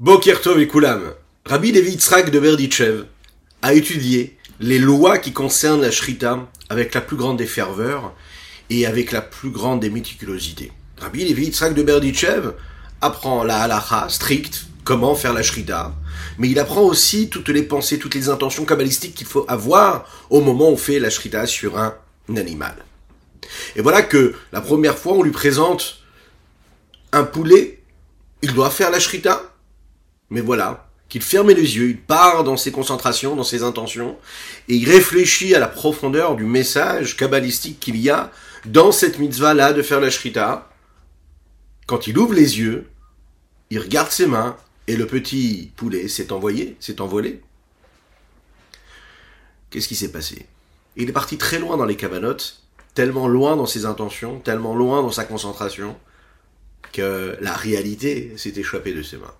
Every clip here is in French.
Bokertov et Koulam, Rabbi Levi Yitzhak de Berdichev a étudié les lois qui concernent la Shrita avec la plus grande des ferveurs et avec la plus grande des méticulosités. Rabbi Levi Yitzhak de Berdichev apprend la halacha stricte, comment faire la Shrita, mais il apprend aussi toutes les pensées, toutes les intentions kabbalistiques qu'il faut avoir au moment où on fait la Shrita sur un animal. Et voilà que la première fois on lui présente un poulet, il doit faire la Shrita, mais voilà, qu'il ferme les yeux, il part dans ses concentrations, dans ses intentions, et il réfléchit à la profondeur du message kabbalistique qu'il y a dans cette mitzvah-là de faire la shrita. Quand il ouvre les yeux, il regarde ses mains, et le petit poulet s'est envoyé, s'est envolé. Qu'est-ce qui s'est passé? Il est parti très loin dans les cabanotes, tellement loin dans ses intentions, tellement loin dans sa concentration, que la réalité s'est échappée de ses mains.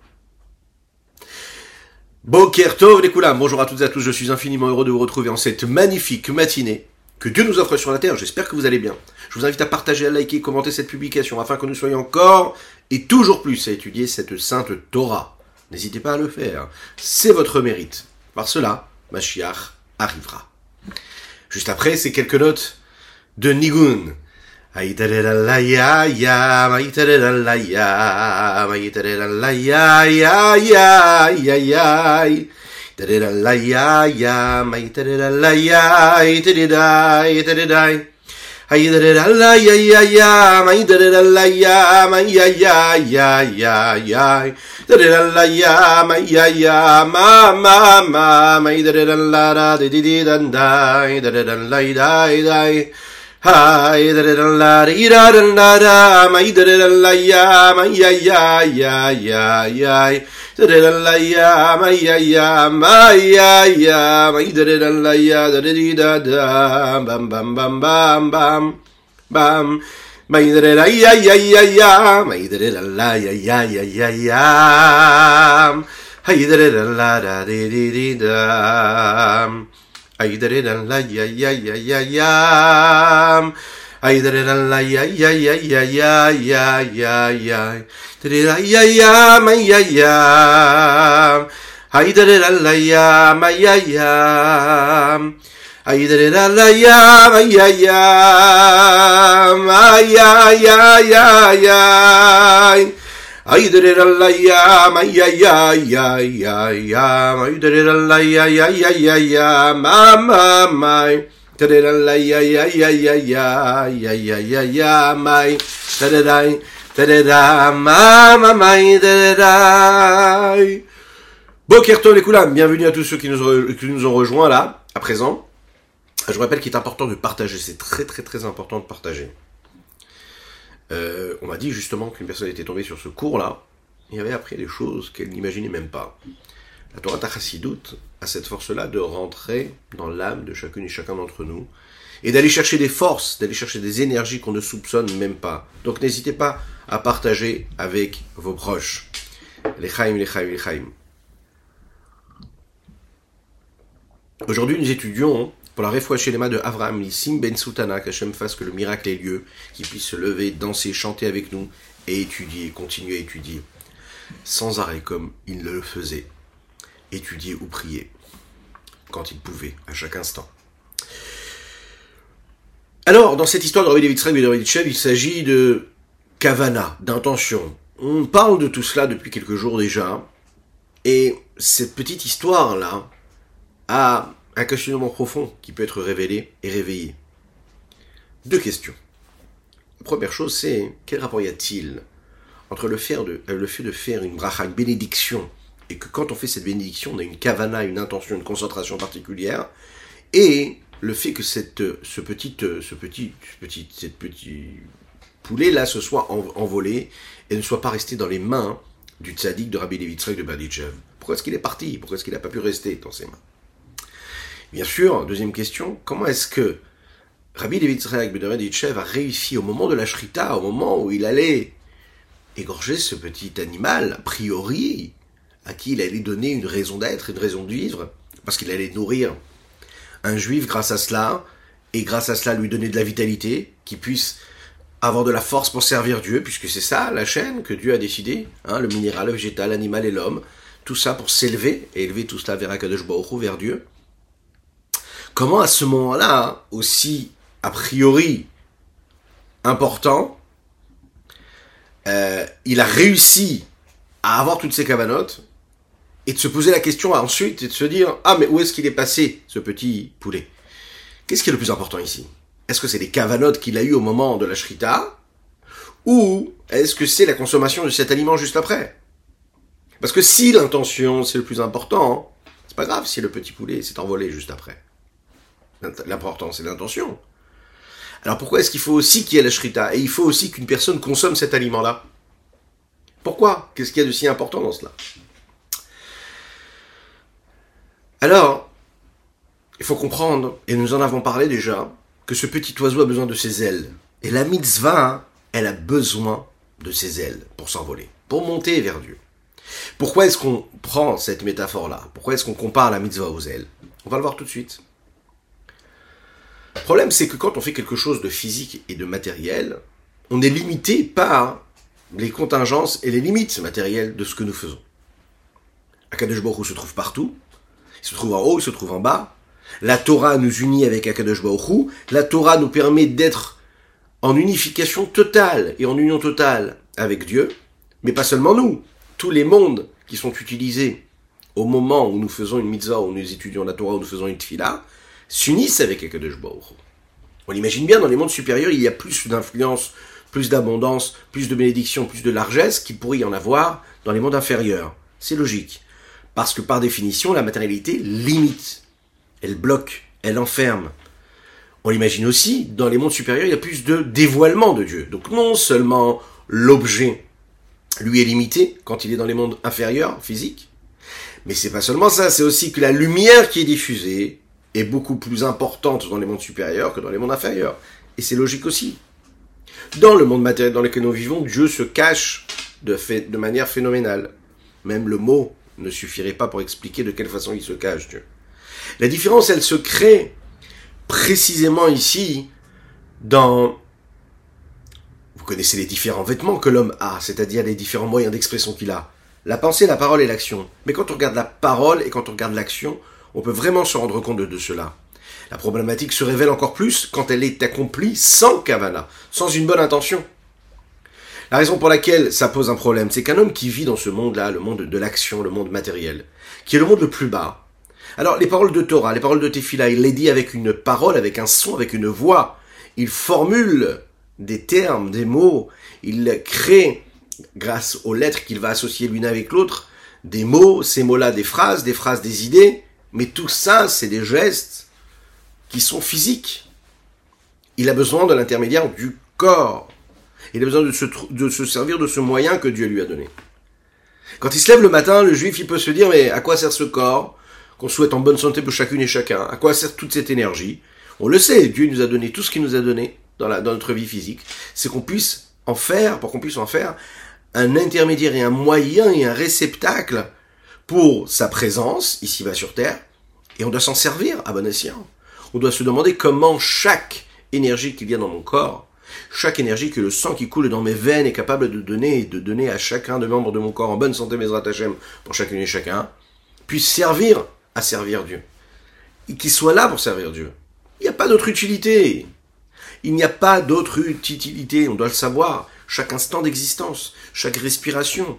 Boker Tov bonjour à toutes et à tous, je suis infiniment heureux de vous retrouver en cette magnifique matinée que Dieu nous offre sur la terre, j'espère que vous allez bien. Je vous invite à partager, à liker, commenter cette publication afin que nous soyons encore et toujours plus à étudier cette sainte Torah. N'hésitez pas à le faire, c'est votre mérite. Par cela, Mashiach arrivera. Juste après, c'est quelques notes de Nigun. Hayderan la ya ya, la ya, ya ya ya ya. Deran la ya ya, mayderan ya, itridai, ya ya ya, mayderan la ya, may ya ya ya ya. Deran may ya ya, ma ma ma, mayderan di, rada didi danda, deran la dai dai. ha ider der la ira der la ra ma ider der la ya ma ya ya ya ya ya ider la ya ma ya ya ma ya ya ma ider la ya der da da bam bam bam bam bam bam ma ider der ya ya ya ya ma ider la ya ya ya ya ya ha ider der la ra ri ri da Aydere dan la ya ya ya ya ya Aydere dan la ya ya ya ya ya ya ya ya Tere la ya ya ma ya ya Aydere dan la ya ma ya ya Aydere dan la ya ma ya ya Ma ya ya ya ya Bokerton les Koulam, bienvenue à tous ceux qui nous, qui nous ont rejoints là, à présent. Je vous rappelle qu'il est important de partager, c'est très très très important de partager. Euh, on m'a dit justement qu'une personne était tombée sur ce cours-là et avait appris des choses qu'elle n'imaginait même pas. La Torah Tachassidut a cette force-là de rentrer dans l'âme de chacune et chacun d'entre nous et d'aller chercher des forces, d'aller chercher des énergies qu'on ne soupçonne même pas. Donc n'hésitez pas à partager avec vos proches. Les chaim, les chaim, les chaim. Aujourd'hui, nous étudions pour la mains de Avraham Nissim Ben Soutana, qu'Hachem fasse que le miracle ait lieu, qu'il puisse se lever, danser, chanter avec nous et étudier, continuer à étudier, sans arrêt comme il le faisait, étudier ou prier, quand il pouvait, à chaque instant. Alors, dans cette histoire de Rabbi David et de Rabbi il s'agit de kavana, d'intention. On parle de tout cela depuis quelques jours déjà, et cette petite histoire-là a un questionnement profond qui peut être révélé et réveillé. Deux questions. Première chose, c'est quel rapport y a-t-il entre le fait, de, euh, le fait de faire une bracha, une bénédiction, et que quand on fait cette bénédiction, on a une kavana, une intention, une concentration particulière, et le fait que cette, ce petit, ce petit, ce petit, petit poulet-là se soit envolé et ne soit pas resté dans les mains du tzaddik de Rabbi Levitzrek de Berditchev. Pourquoi est-ce qu'il est parti? Pourquoi est-ce qu'il n'a pas pu rester dans ses mains? Bien sûr, deuxième question, comment est-ce que Rabbi David Bedreditchev a réussi au moment de la Shrita, au moment où il allait égorger ce petit animal, a priori, à qui il allait donner une raison d'être, une raison de vivre, parce qu'il allait nourrir un juif grâce à cela, et grâce à cela lui donner de la vitalité, qui puisse avoir de la force pour servir Dieu, puisque c'est ça la chaîne que Dieu a décidé, hein, le minéral, le végétal, l'animal et l'homme, tout ça pour s'élever et élever tout cela vers Akadosh Baruch vers Dieu. Comment à ce moment-là, aussi a priori important, euh, il a réussi à avoir toutes ces cavanotes et de se poser la question ensuite et de se dire ah mais où est-ce qu'il est passé ce petit poulet? Qu'est-ce qui est le plus important ici? Est-ce que c'est les cavanotes qu'il a eu au moment de la shrita ou est-ce que c'est la consommation de cet aliment juste après? Parce que si l'intention c'est le plus important, c'est pas grave si le petit poulet s'est envolé juste après. L'important c'est l'intention. Alors pourquoi est-ce qu'il faut aussi qu'il y ait la shrita? Et il faut aussi qu'une personne consomme cet aliment-là. Pourquoi? Qu'est-ce qu'il y a de si important dans cela? Alors, il faut comprendre, et nous en avons parlé déjà, que ce petit oiseau a besoin de ses ailes. Et la mitzvah, elle a besoin de ses ailes pour s'envoler, pour monter vers Dieu. Pourquoi est-ce qu'on prend cette métaphore-là? Pourquoi est-ce qu'on compare la mitzvah aux ailes? On va le voir tout de suite. Le problème, c'est que quand on fait quelque chose de physique et de matériel, on est limité par les contingences et les limites matérielles de ce que nous faisons. Akadosh Baruch se trouve partout. Il se trouve en haut, il se trouve en bas. La Torah nous unit avec Akadosh Baruch La Torah nous permet d'être en unification totale et en union totale avec Dieu. Mais pas seulement nous. Tous les mondes qui sont utilisés au moment où nous faisons une mitzvah, où nous étudions la Torah, où nous faisons une tfila, s'unissent avec Akadosh Baruch On l'imagine bien, dans les mondes supérieurs, il y a plus d'influence plus d'abondance, plus de bénédiction, plus de largesse qu'il pourrait y en avoir dans les mondes inférieurs. C'est logique. Parce que par définition, la matérialité limite. Elle bloque, elle enferme. On l'imagine aussi, dans les mondes supérieurs, il y a plus de dévoilement de Dieu. Donc non seulement l'objet lui est limité quand il est dans les mondes inférieurs, physiques, mais c'est pas seulement ça, c'est aussi que la lumière qui est diffusée est beaucoup plus importante dans les mondes supérieurs que dans les mondes inférieurs. Et c'est logique aussi. Dans le monde matériel dans lequel nous vivons, Dieu se cache de, manière phénoménale. Même le mot ne suffirait pas pour expliquer de quelle façon il se cache, Dieu. La différence, elle se crée précisément ici dans... Vous connaissez les différents vêtements que l'homme a, c'est-à-dire les différents moyens d'expression qu'il a. La pensée, la parole et l'action. Mais quand on regarde la parole et quand on regarde l'action, on peut vraiment se rendre compte de cela. La problématique se révèle encore plus quand elle est accomplie sans kavana, sans une bonne intention. La raison pour laquelle ça pose un problème, c'est qu'un homme qui vit dans ce monde-là, le monde de l'action, le monde matériel, qui est le monde le plus bas. Alors, les paroles de Torah, les paroles de Tefila, il les dit avec une parole, avec un son, avec une voix. Il formule des termes, des mots. Il crée, grâce aux lettres qu'il va associer l'une avec l'autre, des mots, ces mots-là, des phrases, des phrases, des idées. Mais tout ça, c'est des gestes qui sont physiques. Il a besoin de l'intermédiaire du corps. Il a besoin de se, de se servir de ce moyen que Dieu lui a donné. Quand il se lève le matin, le juif, il peut se dire, mais à quoi sert ce corps qu'on souhaite en bonne santé pour chacune et chacun? À quoi sert toute cette énergie? On le sait, Dieu nous a donné tout ce qu'il nous a donné dans, la, dans notre vie physique. C'est qu'on puisse en faire, pour qu'on puisse en faire un intermédiaire et un moyen et un réceptacle pour sa présence, ici-bas sur Terre, et on doit s'en servir à bon escient on doit se demander comment chaque énergie qui vient dans mon corps, chaque énergie que le sang qui coule dans mes veines est capable de donner de donner à chacun des membres de mon corps en bonne santé, mes Hashem, pour chacune et chacun, puisse servir à servir Dieu. Et qu'il soit là pour servir Dieu. Il n'y a pas d'autre utilité. Il n'y a pas d'autre utilité, on doit le savoir. Chaque instant d'existence, chaque respiration,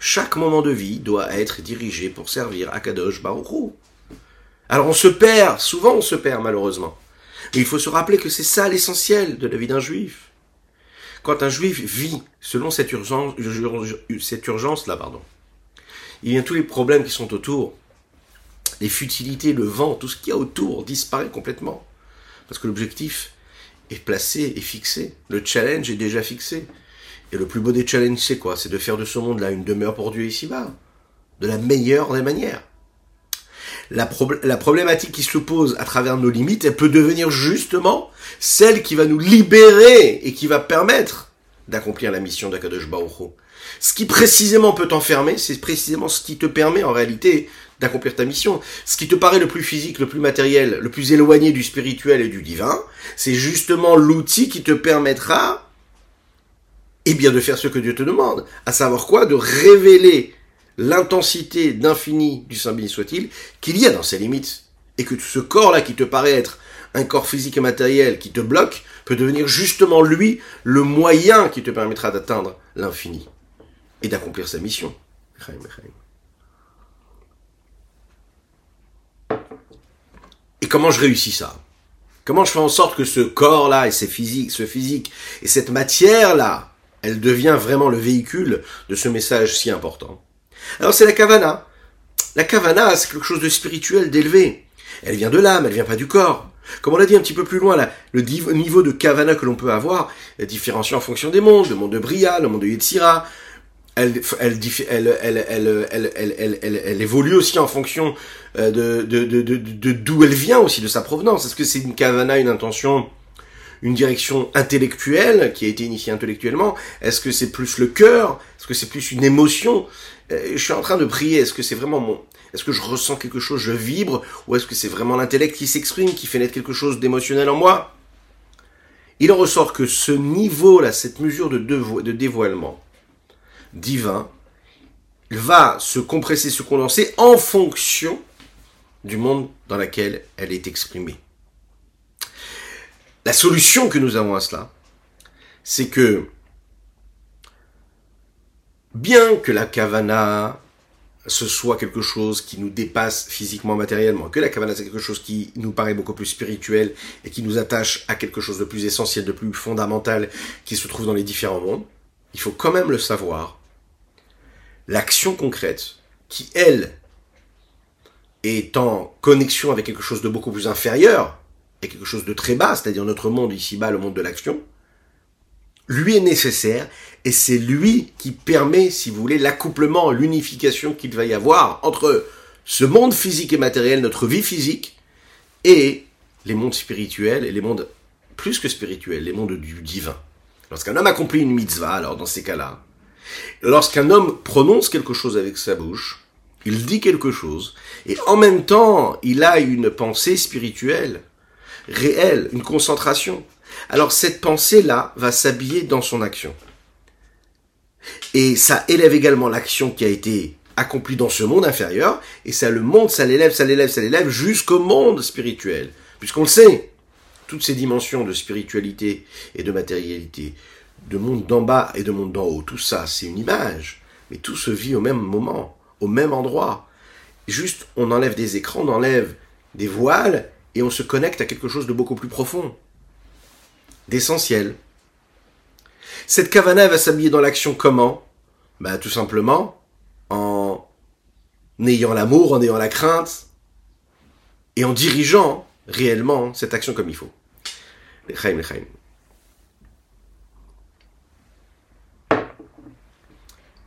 chaque moment de vie doit être dirigé pour servir à Kadosh alors on se perd, souvent on se perd malheureusement. Mais il faut se rappeler que c'est ça l'essentiel de la vie d'un juif. Quand un juif vit selon cette urgence, cette urgence-là, pardon, il y a tous les problèmes qui sont autour, les futilités, le vent, tout ce qu'il y a autour disparaît complètement. Parce que l'objectif est placé et fixé. Le challenge est déjà fixé. Et le plus beau des challenges, c'est quoi? C'est de faire de ce monde-là une demeure pour Dieu ici-bas. De la meilleure des manières la, problématique qui se pose à travers nos limites, elle peut devenir justement celle qui va nous libérer et qui va permettre d'accomplir la mission d'Akadosh Baruch Ce qui précisément peut t'enfermer, c'est précisément ce qui te permet en réalité d'accomplir ta mission. Ce qui te paraît le plus physique, le plus matériel, le plus éloigné du spirituel et du divin, c'est justement l'outil qui te permettra et bien de faire ce que Dieu te demande, à savoir quoi? De révéler l'intensité d'infini du Saint béni soit-il qu'il y a dans ses limites, et que ce corps-là qui te paraît être un corps physique et matériel qui te bloque, peut devenir justement lui le moyen qui te permettra d'atteindre l'infini et d'accomplir sa mission. Et comment je réussis ça? Comment je fais en sorte que ce corps-là et physiques, ce physique et cette matière-là, elle devient vraiment le véhicule de ce message si important Alors c'est la kavana. La kavana, c'est quelque chose de spirituel, d'élevé. Elle vient de l'âme, elle vient pas du corps. Comme on l'a dit un petit peu plus loin, là, le niveau de kavana que l'on peut avoir est différencié en fonction des mondes, le monde de Bria, le monde de Yetzira, elle, elle, elle, elle, évolue aussi en fonction de, de, de, de, d'où elle vient aussi, de sa provenance. Est-ce que c'est une kavana, une intention, une direction intellectuelle qui a été initiée intellectuellement Est-ce que c'est plus le cœur? Est-ce que c'est plus une émotion? Je suis en train de prier. Est-ce que c'est vraiment mon Est-ce que je ressens quelque chose, je vibre Ou est-ce que c'est vraiment l'intellect qui s'exprime, qui fait naître quelque chose d'émotionnel en moi? Il en ressort que ce niveau-là, cette mesure de, de dévoilement, divin va se compresser, se condenser en fonction du monde dans lequel elle est exprimée. La solution que nous avons à cela, c'est que bien que la kavana ce soit quelque chose qui nous dépasse physiquement, matériellement, que la kavana c'est quelque chose qui nous paraît beaucoup plus spirituel et qui nous attache à quelque chose de plus essentiel, de plus fondamental qui se trouve dans les différents mondes, il faut quand même le savoir. L'action concrète, qui, elle, est en connexion avec quelque chose de beaucoup plus inférieur, et quelque chose de très bas, c'est-à-dire notre monde ici-bas, le monde de l'action, lui est nécessaire, et c'est lui qui permet, si vous voulez, l'accouplement, l'unification qu'il va y avoir entre ce monde physique et matériel, notre vie physique, et les mondes spirituels, et les mondes plus que spirituels, les mondes du divin. Lorsqu'un homme accomplit une mitzvah, alors dans ces cas-là, Lorsqu'un homme prononce quelque chose avec sa bouche, il dit quelque chose, et en même temps, il a une pensée spirituelle, réelle, une concentration. Alors cette pensée-là va s'habiller dans son action. Et ça élève également l'action qui a été accomplie dans ce monde inférieur, et ça le monte, ça l'élève, ça l'élève, ça l'élève jusqu'au monde spirituel. Puisqu'on le sait, toutes ces dimensions de spiritualité et de matérialité, de monde d'en bas et de monde d'en haut, tout ça, c'est une image, mais tout se vit au même moment, au même endroit. Juste, on enlève des écrans, on enlève des voiles, et on se connecte à quelque chose de beaucoup plus profond, d'essentiel. Cette kavana va s'habiller dans l'action comment? Bah tout simplement en ayant l'amour, en ayant la crainte, et en dirigeant réellement cette action comme il faut.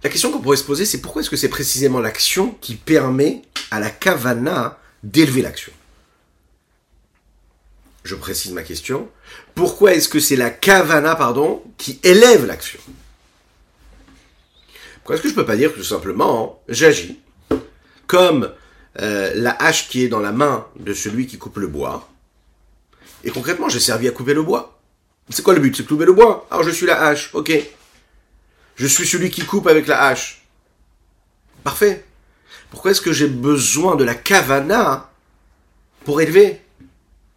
La question qu'on pourrait se poser, c'est pourquoi est-ce que c'est précisément l'action qui permet à la kavana d'élever l'action? Je précise ma question. Pourquoi est-ce que c'est la kavana, pardon, qui élève l'action? Pourquoi est-ce que je peux pas dire tout simplement, j'agis? Comme euh, la hache qui est dans la main de celui qui coupe le bois, et concrètement, j'ai servi à couper le bois. C'est quoi le but? C'est de couper le bois? Alors je suis la hache, ok. Je suis celui qui coupe avec la hache. Parfait. Pourquoi est-ce que j'ai besoin de la kavana pour élever?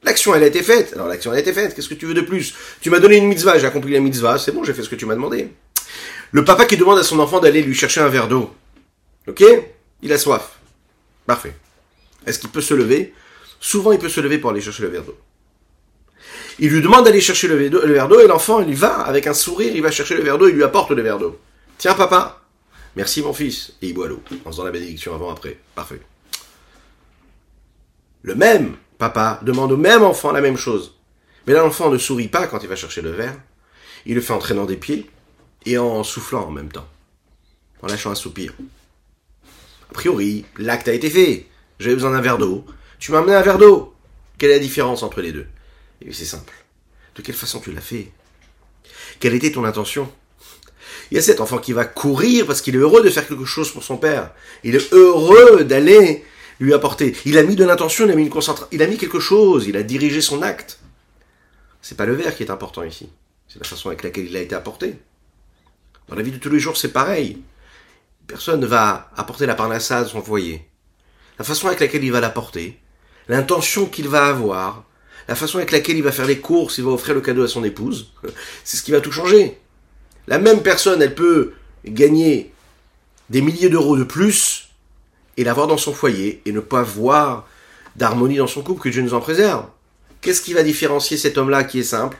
L'action, elle a été faite. Alors l'action, elle a été faite. Qu'est-ce que tu veux de plus? Tu m'as donné une mitzvah, j'ai accompli la mitzvah, c'est bon, j'ai fait ce que tu m'as demandé. Le papa qui demande à son enfant d'aller lui chercher un verre d'eau. Ok? Il a soif. Parfait. Est-ce qu'il peut se lever? Souvent, il peut se lever pour aller chercher le verre d'eau. Il lui demande d'aller chercher le verre d'eau et l'enfant, il va avec un sourire, il va chercher le verre d'eau, il lui apporte le verre d'eau. Tiens papa, merci mon fils. Et il boit l'eau en faisant la bénédiction avant après. Parfait. Le même papa demande au même enfant la même chose. Mais l'enfant ne sourit pas quand il va chercher le verre. Il le fait en traînant des pieds et en soufflant en même temps. En lâchant un soupir. A priori, l'acte a été fait. J'avais besoin d'un verre d'eau. Tu m'as amené un verre d'eau. Quelle est la différence entre les deux? Et c'est simple. De quelle façon tu l'as fait? Quelle était ton intention? Il y a cet enfant qui va courir parce qu'il est heureux de faire quelque chose pour son père. Il est heureux d'aller lui apporter. Il a mis de l'intention, il a mis une concentration, il a mis quelque chose, il a dirigé son acte. C'est pas le verre qui est important ici. C'est la façon avec laquelle il a été apporté. Dans la vie de tous les jours, c'est pareil. Personne ne va apporter la parnassa à son foyer. La façon avec laquelle il va l'apporter, l'intention qu'il va avoir, la façon avec laquelle il va faire les courses, il va offrir le cadeau à son épouse, c'est ce qui va tout changer. La même personne, elle peut gagner des milliers d'euros de plus et l'avoir dans son foyer et ne pas voir d'harmonie dans son couple que Dieu nous en préserve. Qu'est-ce qui va différencier cet homme-là qui est simple,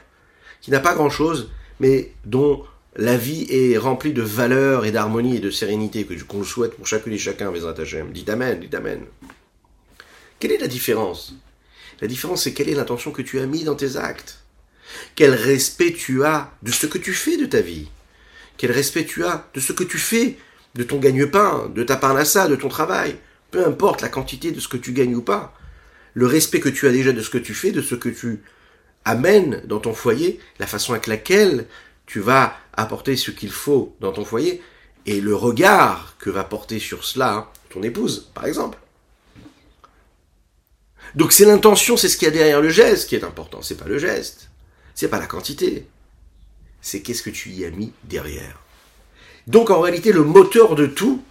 qui n'a pas grand-chose, mais dont la vie est remplie de valeur et d'harmonie et de sérénité que qu'on le souhaite pour chacune et chacun, mes Hachem. Dites Amen, dites Amen. Quelle est la différence? La différence, c'est quelle est l'intention que tu as mis dans tes actes? Quel respect tu as de ce que tu fais de ta vie? Quel respect tu as de ce que tu fais de ton gagne-pain, de ta parnassa, de ton travail. Peu importe la quantité de ce que tu gagnes ou pas. Le respect que tu as déjà de ce que tu fais, de ce que tu amènes dans ton foyer, la façon avec laquelle tu vas apporter ce qu'il faut dans ton foyer, et le regard que va porter sur cela ton épouse, par exemple. Donc c'est l'intention, c'est ce qu'il y a derrière le geste qui est important. C'est pas le geste, c'est pas la quantité, c'est qu'est-ce que tu y as mis derrière. Donc en réalité, le moteur de tout,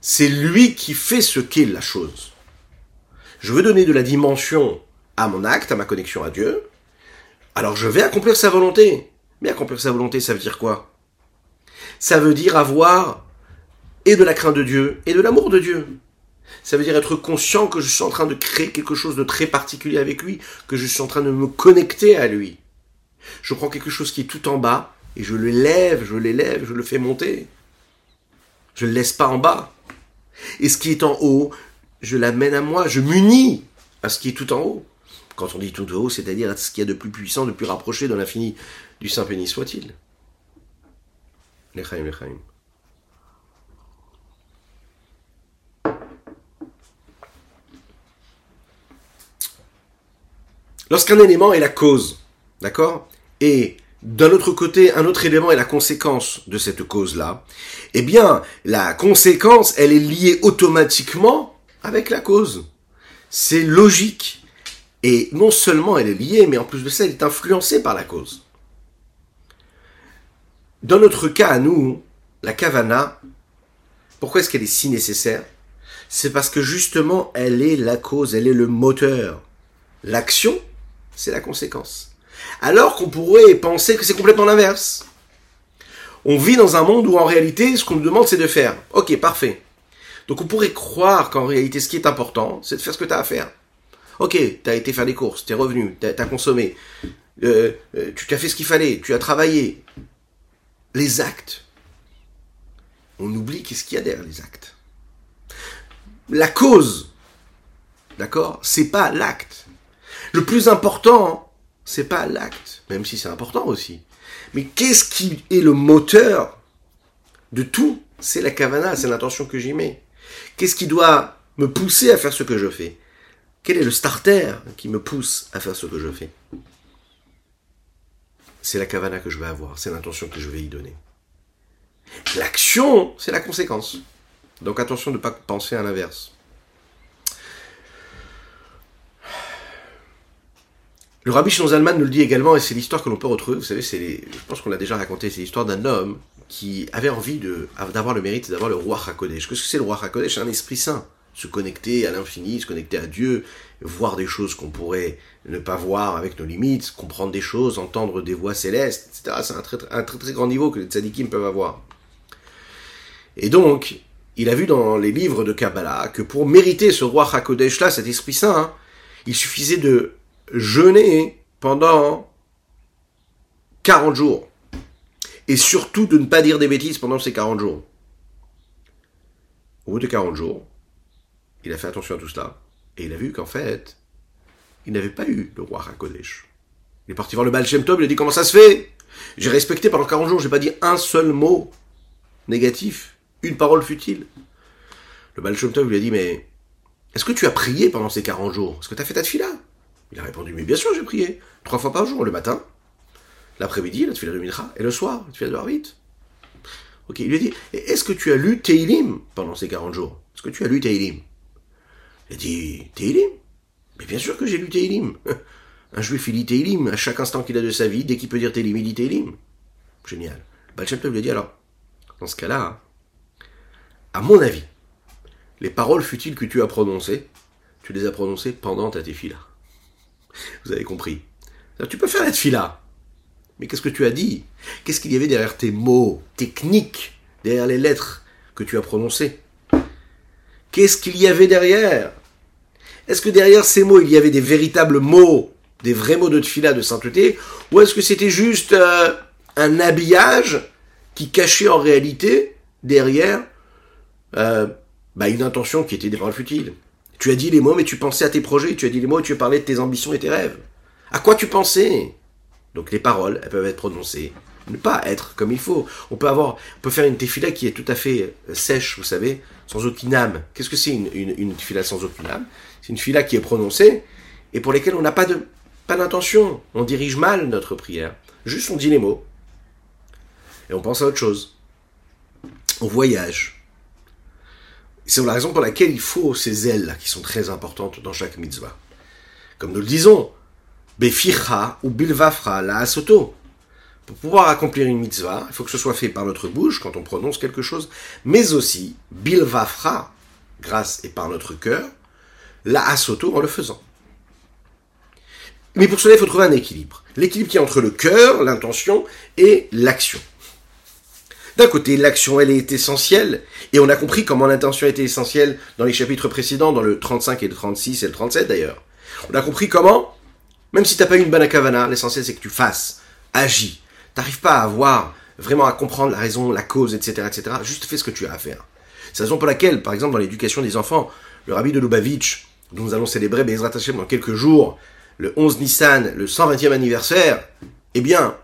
c'est lui qui fait ce qu'est la chose. Je veux donner de la dimension à mon acte, à ma connexion à Dieu. Alors je vais accomplir sa volonté. Mais accomplir sa volonté, ça veut dire quoi? Ça veut dire avoir et de la crainte de Dieu et de l'amour de Dieu. Ça veut dire être conscient que je suis en train de créer quelque chose de très particulier avec lui, que je suis en train de me connecter à lui. Je prends quelque chose qui est tout en bas et je l'élève, je l'élève, je le fais monter. Je ne le laisse pas en bas. Et ce qui est en haut, je l'amène à moi, je m'unis à ce qui est tout en haut. Quand on dit tout en haut, c'est-à-dire à ce qu'il y a de plus puissant, de plus rapproché de l'infini du Saint béni soit-il. Lechaim, lechaim. Lorsqu'un élément est la cause, d'accord? Et d'un autre côté, un autre élément est la conséquence de cette cause-là, eh bien, la conséquence, elle est liée automatiquement avec la cause. C'est logique. Et non seulement elle est liée, mais en plus de ça, elle est influencée par la cause. Dans notre cas à nous, la kavana, pourquoi est-ce qu'elle est si nécessaire? C'est parce que justement, elle est la cause, elle est le moteur. L'action, c'est la conséquence. Alors qu'on pourrait penser que c'est complètement l'inverse. On vit dans un monde où en réalité, ce qu'on nous demande, c'est de faire. Ok, parfait. Donc on pourrait croire qu'en réalité, ce qui est important, c'est de faire ce que tu as à faire. Ok, tu as été faire des courses, tu es revenu, tu as, consommé, euh, euh, tu as fait ce qu'il fallait, tu as travaillé. Les actes. On oublie qu'est-ce qu'il y a derrière les actes. La cause, d'accord, c'est pas l'acte. Le plus important, c'est pas l'acte, même si c'est important aussi. Mais qu'est-ce qui est le moteur de tout? C'est la kavana, c'est l'intention que j'y mets. Qu'est-ce qui doit me pousser à faire ce que je fais? Quel est le starter qui me pousse à faire ce que je fais? C'est la kavana que je vais avoir, c'est l'intention que je vais y donner. L'action, c'est la conséquence. Donc attention de ne pas penser à l'inverse. Le rabbi Zalman nous le dit également, et c'est l'histoire que l'on peut retrouver, vous savez, c'est je pense qu'on l'a déjà raconté, c'est l'histoire d'un homme qui avait envie de, d'avoir le mérite d'avoir le roi Hakodesh. Qu'est-ce que c'est le roi Hakodesh? C'est un esprit saint. Se connecter à l'infini, se connecter à Dieu, voir des choses qu'on pourrait ne pas voir avec nos limites, comprendre des choses, entendre des voix célestes, etc. C'est un très, un très très grand niveau que les tzadikim peuvent avoir. Et donc, il a vu dans les livres de Kabbalah que pour mériter ce roi Hakodesh là, cet esprit saint, hein, il suffisait de jeûner pendant 40 jours. Et surtout de ne pas dire des bêtises pendant ces 40 jours. Au bout de 40 jours, il a fait attention à tout cela. Et il a vu qu'en fait, il n'avait pas eu le roi Hakodesh. Il est parti voir le Baal Shem Tov, il a dit comment ça se fait? J'ai respecté pendant 40 jours, j'ai pas dit un seul mot négatif, une parole futile. Le Baal Shem lui a dit mais est-ce que tu as prié pendant ces 40 jours? Est-ce que tu as fait ta fila il a répondu, mais bien sûr, j'ai prié. Trois fois par jour, le matin, l'après-midi, la tefila de Mincha, et le soir, la tefila de Harvit. Ok, il lui a dit, est-ce que tu as lu Teilim pendant ces 40 jours? Est-ce que tu as lu Teilim? Il a dit, Teilim? Mais bien sûr que j'ai lu Teilim. Un juif, il lit Teilim à chaque instant qu'il a de sa vie, dès qu'il peut dire Teilim, il lit Teilim. Génial. Balchem lui a dit, alors, dans ce cas-là, à mon avis, les paroles futiles que tu as prononcées, tu les as prononcées pendant ta tefila. Vous avez compris. Tu peux faire la tefila. Mais qu'est-ce que tu as dit? Qu'est-ce qu'il y avait derrière tes mots techniques, derrière les lettres que tu as prononcées? Qu'est-ce qu'il y avait derrière? Est-ce que derrière ces mots, il y avait des véritables mots, des vrais mots de tefila, de sainteté? Ou est-ce que c'était juste euh, un habillage qui cachait en réalité derrière euh, bah, une intention qui était des paroles futiles? Tu as dit les mots, mais tu pensais à tes projets, tu as dit les mots tu as parlé de tes ambitions et tes rêves. À quoi tu pensais? Donc les paroles, elles peuvent être prononcées, ne pas être comme il faut. On peut avoir, on peut faire une tefila qui est tout à fait euh, sèche, vous savez, sans aucune âme. Qu'est-ce que c'est une, une, une tefila sans aucune âme? C'est une tefila qui est prononcée et pour lesquelles on n'a pas de pas d'intention. On dirige mal notre prière. Juste on dit les mots et on pense à autre chose. On voyage. C'est la raison pour laquelle il faut ces ailes qui sont très importantes dans chaque mitzvah. Comme nous le disons, Befircha ou Bilvafra, la Asoto. Pour pouvoir accomplir une mitzvah, il faut que ce soit fait par notre bouche quand on prononce quelque chose, mais aussi Bilvafra, grâce et par notre cœur, la Asoto en le faisant. Mais pour cela, il faut trouver un équilibre. L'équilibre qui est entre le cœur, l'intention et l'action. D'un côté, l'action, elle est essentielle, et on a compris comment l'intention était essentielle dans les chapitres précédents, dans le 35 et le 36 et le 37 d'ailleurs. On a compris comment, même si t'as pas eu une bonne l'essentiel c'est que tu fasses, agis. T'arrives pas à avoir, vraiment à comprendre la raison, la cause, etc., etc. Juste fais ce que tu as à faire. C'est la raison pour laquelle, par exemple, dans l'éducation des enfants, le rabbi de Lubavitch, dont nous allons célébrer Bezrat Hashem dans quelques jours, le 11 Nissan, le 120e anniversaire, eh bien,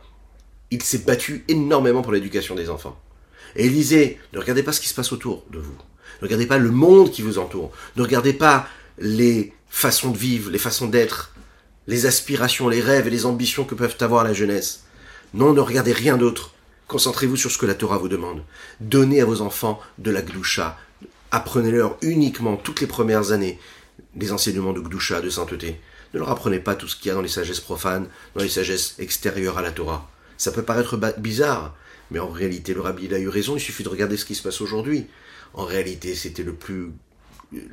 il s'est battu énormément pour l'éducation des enfants. Et ne regardez pas ce qui se passe autour de vous. Ne regardez pas le monde qui vous entoure. Ne regardez pas les façons de vivre, les façons d'être, les aspirations, les rêves et les ambitions que peuvent avoir la jeunesse. Non, ne regardez rien d'autre. Concentrez-vous sur ce que la Torah vous demande. Donnez à vos enfants de la gdoucha. Apprenez-leur uniquement toutes les premières années des enseignements de gdoucha, de sainteté. Ne leur apprenez pas tout ce qu'il y a dans les sagesses profanes, dans les sagesses extérieures à la Torah. Ça peut paraître bizarre, mais en réalité, le rabbi il a eu raison, il suffit de regarder ce qui se passe aujourd'hui. En réalité, c'était le plus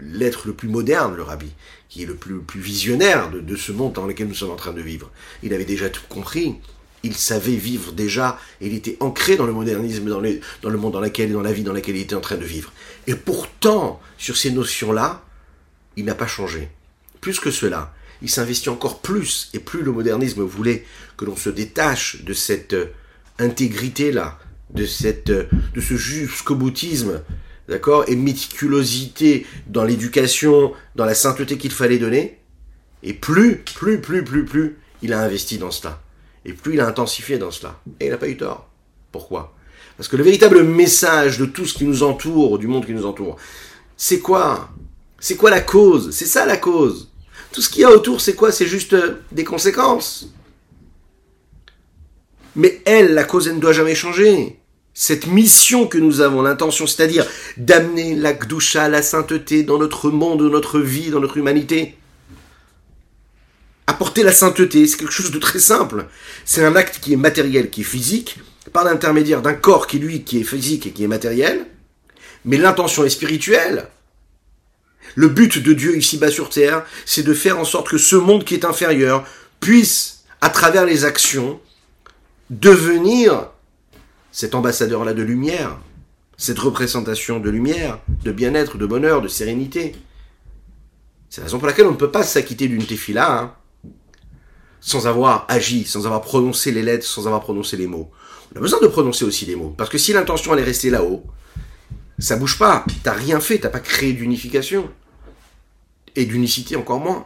l'être le plus moderne, le rabbi, qui est le plus, plus visionnaire de, ce monde dans lequel nous sommes en train de vivre. Il avait déjà tout compris. Il savait vivre déjà, il était ancré dans le modernisme, dans, dans le monde dans lequel, dans la vie dans laquelle il était en train de vivre. Et pourtant, sur ces notions-là, il n'a pas changé. Plus que cela, il s'investit encore plus, et plus le modernisme voulait que l'on se détache de cette euh, intégrité-là, de, cette, euh, de ce jusqu'au boutisme, d'accord, et méticulosité dans l'éducation, dans la sainteté qu'il fallait donner, et plus, plus, plus, plus, plus, il a investi dans cela. Et plus il a intensifié dans cela. Et il n'a pas eu tort. Pourquoi? Parce que le véritable message de tout ce qui nous entoure, du monde qui nous entoure, c'est quoi? C'est quoi la cause? C'est ça la cause. Tout ce qu'il y a autour, c'est quoi? C'est juste euh, des conséquences. Mais elle, la cause, elle ne doit jamais changer. Cette mission que nous avons, l'intention, c'est-à-dire d'amener la Gdusha, la sainteté dans notre monde, dans notre vie, dans notre humanité. Apporter la sainteté, c'est quelque chose de très simple. C'est un acte qui est matériel, qui est physique, par l'intermédiaire d'un corps qui, lui, qui est physique et qui est matériel. Mais l'intention est spirituelle. Le but de Dieu ici-bas sur terre, c'est de faire en sorte que ce monde qui est inférieur puisse, à travers les actions, devenir cet ambassadeur-là de lumière, cette représentation de lumière, de bien-être, de bonheur, de sérénité. C'est la raison pour laquelle on ne peut pas s'acquitter d'une tefila hein, sans avoir agi, sans avoir prononcé les lettres, sans avoir prononcé les mots. On a besoin de prononcer aussi les mots, parce que si l'intention elle est restée là-haut, ça bouge pas. T'as rien fait, t'as pas créé d'unification. Et d'unicité encore moins.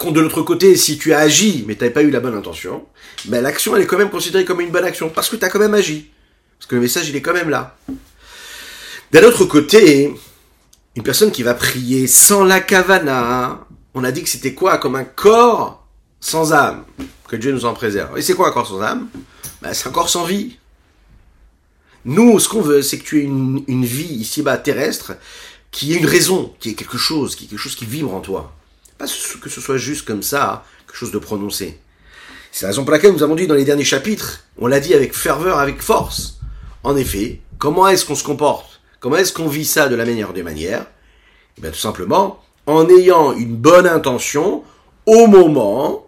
Contre, de l'autre côté, si tu as agi, mais tu n'avais pas eu la bonne intention, ben, l'action, elle est quand même considérée comme une bonne action, parce que tu as quand même agi. Parce que le message, il est quand même là. D'un autre côté, une personne qui va prier sans la kavana, on a dit que c'était quoi Comme un corps sans âme. Que Dieu nous en préserve. Et c'est quoi un corps sans âme? Ben, C'est un corps sans vie. Nous, ce qu'on veut, c'est que tu aies une, une vie ici-bas terrestre qui ait une raison, qui ait quelque chose, qui ait quelque chose qui vibre en toi. Pas que ce soit juste comme ça, quelque chose de prononcé. C'est la raison pour laquelle nous avons dit dans les derniers chapitres, on l'a dit avec ferveur, avec force. En effet, comment est-ce qu'on se comporte? Comment est-ce qu'on vit ça de la meilleure des manières? Eh bien tout simplement en ayant une bonne intention au moment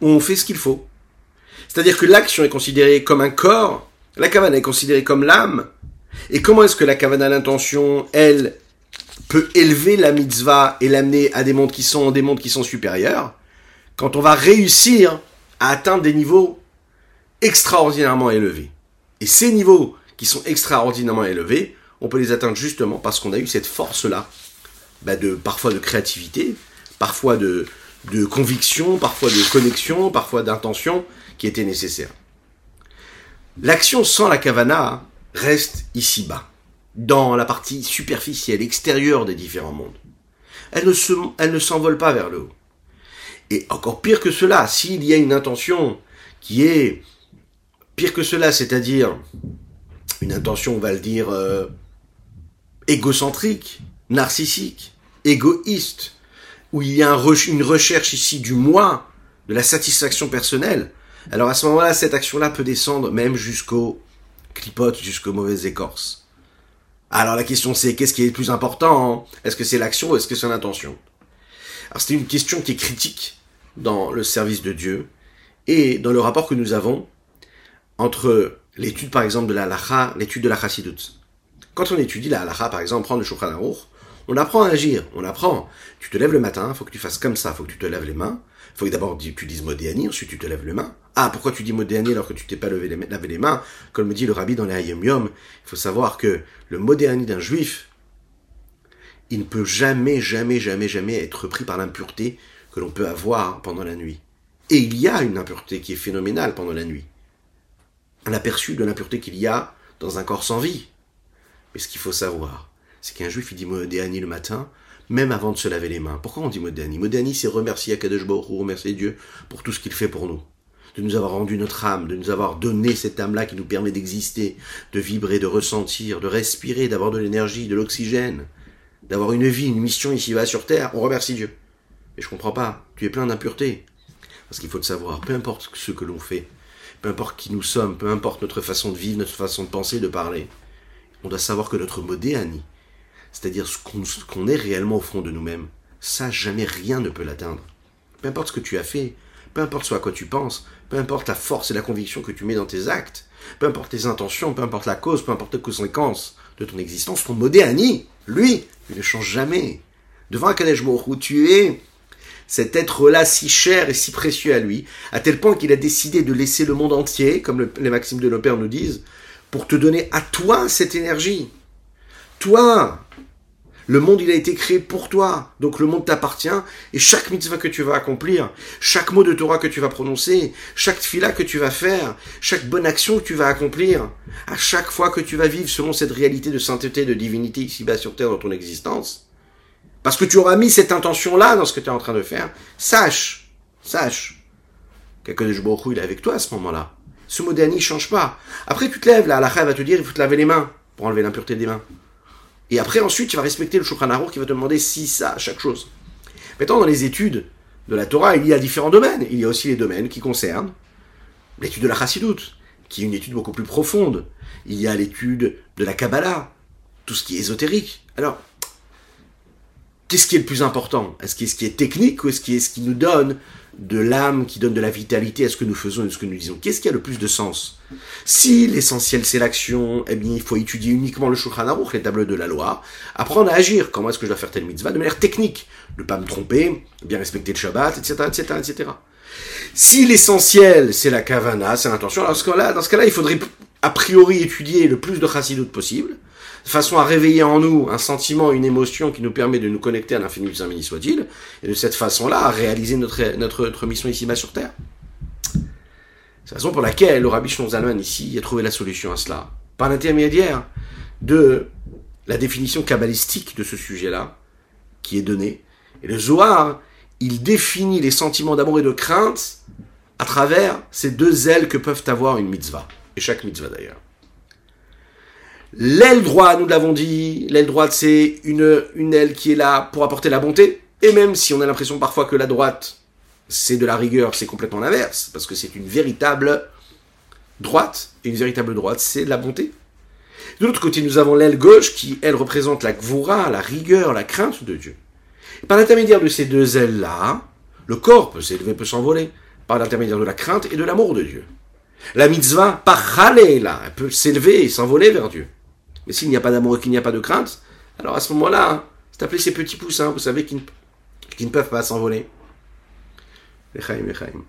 où on fait ce qu'il faut. C'est-à-dire que l'action est considérée comme un corps, la kavana est considérée comme l'âme. Et comment est-ce que la kavana, l'intention, elle, peut élever la mitzvah et l'amener à des mondes qui sont des mondes qui sont supérieurs quand on va réussir à atteindre des niveaux extraordinairement élevés. Et ces niveaux qui sont extraordinairement élevés, on peut les atteindre justement parce qu'on a eu cette force-là, bah de parfois de créativité, parfois de, de conviction, parfois de connexion, parfois d'intention qui était nécessaire. L'action sans la kavana reste ici-bas, dans la partie superficielle, extérieure des différents mondes. Elle ne, se, elle ne s'envole pas vers le haut. Et encore pire que cela, s'il y a une intention qui est pire que cela, c'est-à-dire une intention, on va le dire, euh, égocentrique, narcissique, égoïste, où il y a une recherche ici du moi, de la satisfaction personnelle, alors à ce moment-là, cette action-là peut descendre même jusqu'au clipote, jusqu'aux mauvaises écorces. Alors la question c'est qu'est-ce qui est le plus important hein? Est-ce que c'est l'action ou est-ce que c'est l'intention? Alors c'est une question qui est critique dans le service de Dieu et dans le rapport que nous avons entre l'étude par exemple de la l'étude de la chassidut. Quand on étudie la halacha par exemple, prendre le Shulchan on apprend à agir, on apprend. Tu te lèves le matin, faut que tu fasses comme ça, faut que tu te lèves les mains, faut que d'abord tu dises Modéani, ensuite tu te lèves les mains. Ah, pourquoi tu dis Modéani alors que tu t'es pas levé les, lavé les mains Comme me dit le rabbi dans les Hayom Yom, il faut savoir que le Modéani d'un juif, il ne peut jamais, jamais, jamais, jamais être pris par l'impureté que l'on peut avoir pendant la nuit. Et il y a une impureté qui est phénoménale pendant la nuit. Un aperçu de l'impureté qu'il y a dans un corps sans vie. Mais ce qu'il faut savoir, c'est qu'un juif, il dit Modéani le matin, même avant de se laver les mains. Pourquoi on dit Modéani Modéani, c'est remercier Akadosh Baruch remercier Dieu pour tout ce qu'il fait pour nous. De nous avoir rendu notre âme, de nous avoir donné cette âme-là qui nous permet d'exister, de vibrer, de ressentir, de respirer, d'avoir de l'énergie, de l'oxygène, d'avoir une vie, une mission ici-bas sur Terre. On remercie Dieu. Et je comprends pas. Tu es plein d'impuretés. Parce qu'il faut le savoir. Peu importe ce que l'on fait, peu importe qui nous sommes, peu importe notre façon de vivre, notre façon de penser, de parler, on doit savoir que notre modéani, c'est-à-dire ce qu'on est réellement au fond de nous-mêmes, ça, jamais rien ne peut l'atteindre. Peu importe ce que tu as fait, peu importe ce à quoi tu penses, peu importe la force et la conviction que tu mets dans tes actes, peu importe tes intentions, peu importe la cause, peu importe les conséquences de ton existence, ton modéani, lui, il ne change jamais. Devant un Kadesh où tu es cet être-là si cher et si précieux à lui, à tel point qu'il a décidé de laisser le monde entier, comme les maximes de nos pères nous disent, pour te donner à toi cette énergie. Toi, le monde, il a été créé pour toi. Donc le monde t'appartient. Et chaque mitzvah que tu vas accomplir, chaque mot de Torah que tu vas prononcer, chaque fila que tu vas faire, chaque bonne action que tu vas accomplir, à chaque fois que tu vas vivre selon cette réalité de sainteté, de divinité ici-bas sur terre dans ton existence, parce que tu auras mis cette intention-là dans ce que tu es en train de faire, sache, sache, quelqu'un de il est avec toi à ce moment-là. Ce mot dernier change pas. Après, tu te lèves, là, la va te dire, il faut te laver les mains pour enlever l'impureté des mains. Et après, ensuite, tu vas respecter le Shulchan Aruch qui va te demander si, ça, chaque chose. Maintenant, dans les études de la Torah, il y a différents domaines. Il y a aussi les domaines qui concernent l'étude de la Chassidut, qui est une étude beaucoup plus profonde. Il y a l'étude de la Kabbalah, tout ce qui est ésotérique. Alors, qu'est-ce qui est le plus important? Est-ce ce qui est technique ou est-ce qui est ce qui nous donne de l'âme, qui donne de la vitalité à ce que nous faisons et à ce que nous disons Qu'est-ce qui a le plus de sens? Si l'essentiel c'est l'action, eh bien il faut étudier uniquement le Shulchan Aruch, les tableaux de la loi, apprendre à agir. Comment est-ce que je dois faire telle mitzvah? De manière technique Ne pas me tromper, bien respecter le Shabbat, etc., etc., etc. Si l'essentiel c'est la kavana, c'est l'intention, alors dans ce cas-là, il faudrait a priori étudier le plus de chassidut possible, de façon à réveiller en nous un sentiment, une émotion qui nous permet de nous connecter à l'infini du Saint-Béni soit-il, et de cette façon-là à réaliser notre, notre, mission ici-bas sur Terre. C'est la raison pour laquelle le Rabbi Shlomo ici a trouvé la solution à cela, par l'intermédiaire de la définition kabbalistique de ce sujet-là, qui est donnée. Et le Zohar, il définit les sentiments d'amour et de crainte à travers ces deux ailes que peuvent avoir une mitzvah, et chaque mitzvah d'ailleurs. L'aile droite, nous l'avons dit, l'aile droite c'est une, une aile qui est là pour apporter la bonté. Et même si on a l'impression parfois que la droite c'est de la rigueur, c'est complètement l'inverse, parce que c'est une véritable droite, et une véritable droite, c'est de la bonté. De l'autre côté, nous avons l'aile gauche qui, elle, représente la gvoura, la rigueur, la crainte de Dieu. par l'intermédiaire de ces deux ailes-là, le corps peut s'élever, peut s'envoler, par l'intermédiaire de la crainte et de l'amour de Dieu. La mitzvah, par elle peut s'élever et s'envoler vers Dieu. Mais s'il n'y a pas d'amour et qu'il n'y a pas de crainte, alors à ce moment-là, hein, c'est appelé ces petits poussins, vous savez, qui ne, peuvent pas s'envoler. Lechaim, lechaim.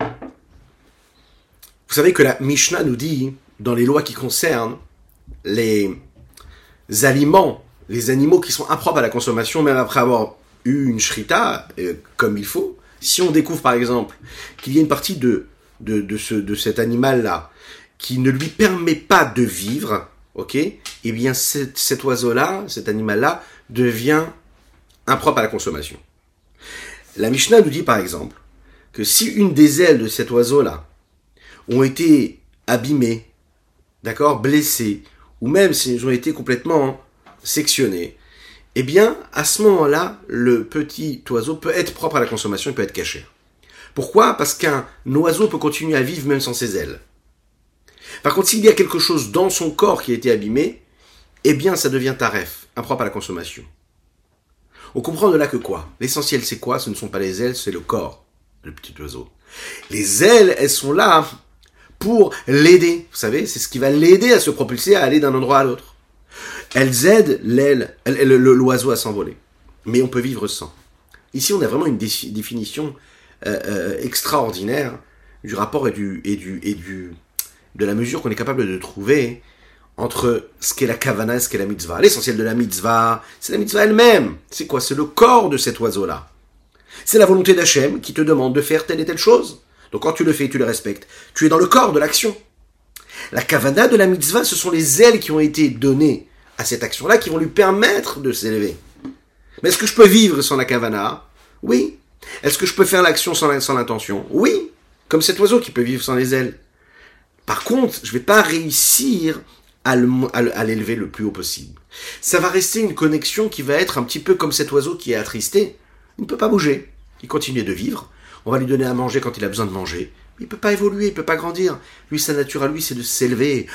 Vous savez que la Mishnah nous dit, dans les lois qui concernent les aliments, les animaux qui sont impropres à la consommation, même après avoir eu une shrita, euh, comme il faut, si on découvre par exemple qu'il y a une partie de cet animal-là qui ne lui permet pas de vivre, ok, eh bien cet, oiseau-là, cet animal-là, devient impropre à la consommation. La Mishnah nous dit par exemple que si une des ailes de cet oiseau-là ont été abîmés, d'accord, blessés, ou même s'ils ont été complètement sectionnés, eh bien, à ce moment-là, le petit oiseau peut être propre à la consommation, il peut être caché. Pourquoi? Parce qu'un oiseau peut continuer à vivre même sans ses ailes. Par contre, s'il y a quelque chose dans son corps qui a été abîmé, eh bien, ça devient taref, impropre à la consommation. On comprend de là que quoi? L'essentiel, c'est quoi? Ce ne sont pas les ailes, c'est le corps, le petit oiseau. Les ailes, elles sont là pour l'aider. Vous savez, c'est ce qui va l'aider à se propulser, à aller d'un endroit à l'autre. Elles aident l'aile, l'oiseau à s'envoler. Mais on peut vivre sans. Ici, on a vraiment une définition euh, euh, extraordinaire du rapport et du, et du, et du, de la mesure qu'on est capable de trouver entre ce qu'est la kavana et ce qu'est la mitzvah. L'essentiel de la mitzvah, c'est la mitzvah elle-même. C'est quoi? C'est le corps de cet oiseau-là. C'est la volonté d'Hachem qui te demande de faire telle et telle chose. Donc quand tu le fais, tu le respectes. Tu es dans le corps de l'action. La kavana de la mitzvah, ce sont les ailes qui ont été données à cette action-là qui vont lui permettre de s'élever. Mais est-ce que je peux vivre sans la kavana? Oui. Est-ce que je peux faire l'action sans l'intention? Oui. Comme cet oiseau qui peut vivre sans les ailes. Par contre, je ne vais pas réussir à l'élever le plus haut possible. Ça va rester une connexion qui va être un petit peu comme cet oiseau qui est attristé. Il ne peut pas bouger. Il continue de vivre on va lui donner à manger quand il a besoin de manger. Il peut pas évoluer, il peut pas grandir. Lui, sa nature à lui, c'est de s'élever,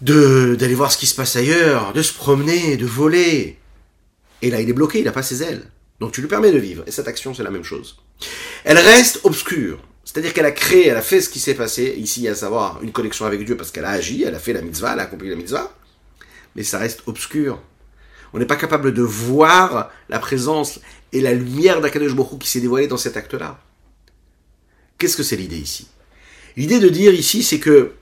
d'aller voir ce qui se passe ailleurs, de se promener, de voler. Et là, il est bloqué, il n'a pas ses ailes. Donc tu lui permets de vivre. Et cette action, c'est la même chose. Elle reste obscure. C'est-à-dire qu'elle a créé, elle a fait ce qui s'est passé, ici à savoir une connexion avec Dieu parce qu'elle a agi, elle a fait la mitzvah, elle a accompli la mitzvah, mais ça reste obscur. On n'est pas capable de voir la présence et la lumière d'Akadosh Baruch qui s'est dévoilée dans cet acte-là. Qu'est-ce que c'est l'idée ici? L'idée de dire ici, c'est que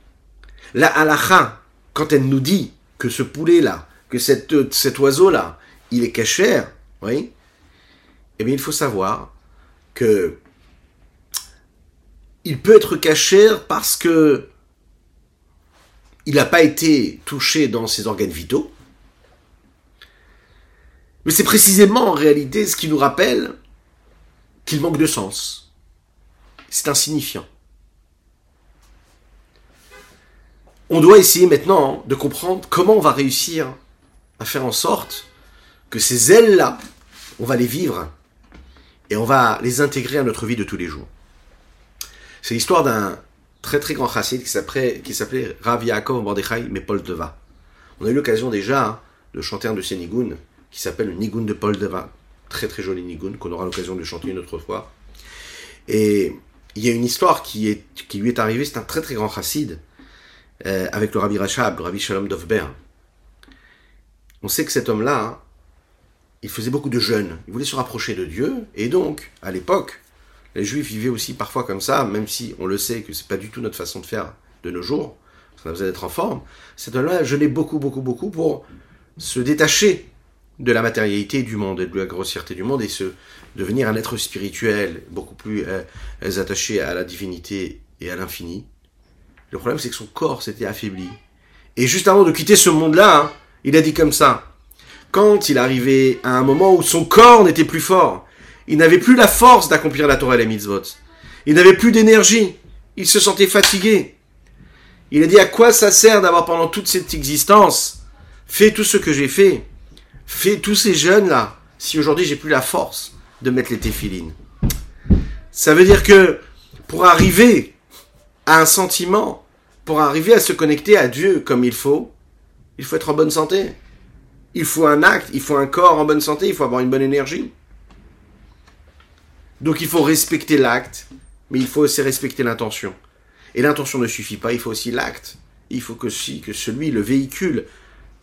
la halacha, quand elle nous dit que ce poulet-là, que cet, cet oiseau-là, il est cachère, oui, eh bien, il faut savoir que il peut être cachère parce que il n'a pas été touché dans ses organes vitaux. Mais c'est précisément en réalité ce qui nous rappelle qu'il manque de sens c'est insignifiant. On doit essayer maintenant de comprendre comment on va réussir à faire en sorte que ces ailes-là, on va les vivre et on va les intégrer à notre vie de tous les jours. C'est l'histoire d'un très très grand chassid qui s'appelait, qui s'appelait Rav Yaakov Mordechai Mepoldeva. On a eu l'occasion déjà hein, de chanter un de ses nigoun qui s'appelle le nigoun de Poldeva. Très très joli nigoun qu'on aura l'occasion de chanter une autre fois. Et il y a une histoire qui lui est arrivée, c'est un très très grand chassid, euh, avec le Rabbi Rachab, le Rabbi Shalom Dovber. On sait que cet homme-là, hein, il faisait beaucoup de jeûnes, il voulait se rapprocher de Dieu, et donc, à l'époque, les Juifs vivaient aussi parfois comme ça, même si on le sait que c'est pas du tout notre façon de faire de nos jours, ça a besoin d'être en forme. Cet homme-là jeûnait beaucoup, beaucoup, beaucoup pour se détacher de la matérialité du monde et de la grossièreté du monde et se devenir un être spirituel beaucoup plus euh, attaché à la divinité et à l'infini. Le problème c'est que son corps s'était affaibli. Et juste avant de quitter ce monde-là, hein, il a dit comme ça. Quand il arrivait à un moment où son corps n'était plus fort, il n'avait plus la force d'accomplir la Torah et les mitzvot. Il n'avait plus d'énergie. Il se sentait fatigué. Il a dit à quoi ça sert d'avoir pendant toute cette existence? Fait tout ce que j'ai fait fait tous ces jeunes là, si aujourd'hui j'ai plus la force de mettre les téfilines Ça veut dire que pour arriver à un sentiment, pour arriver à se connecter à Dieu comme il faut, il faut être en bonne santé. Il faut un acte, il faut un corps en bonne santé, il faut avoir une bonne énergie. Donc il faut respecter l'acte, mais il faut aussi respecter l'intention. Et l'intention ne suffit pas, il faut aussi l'acte. Il faut que, que celui, le véhicule,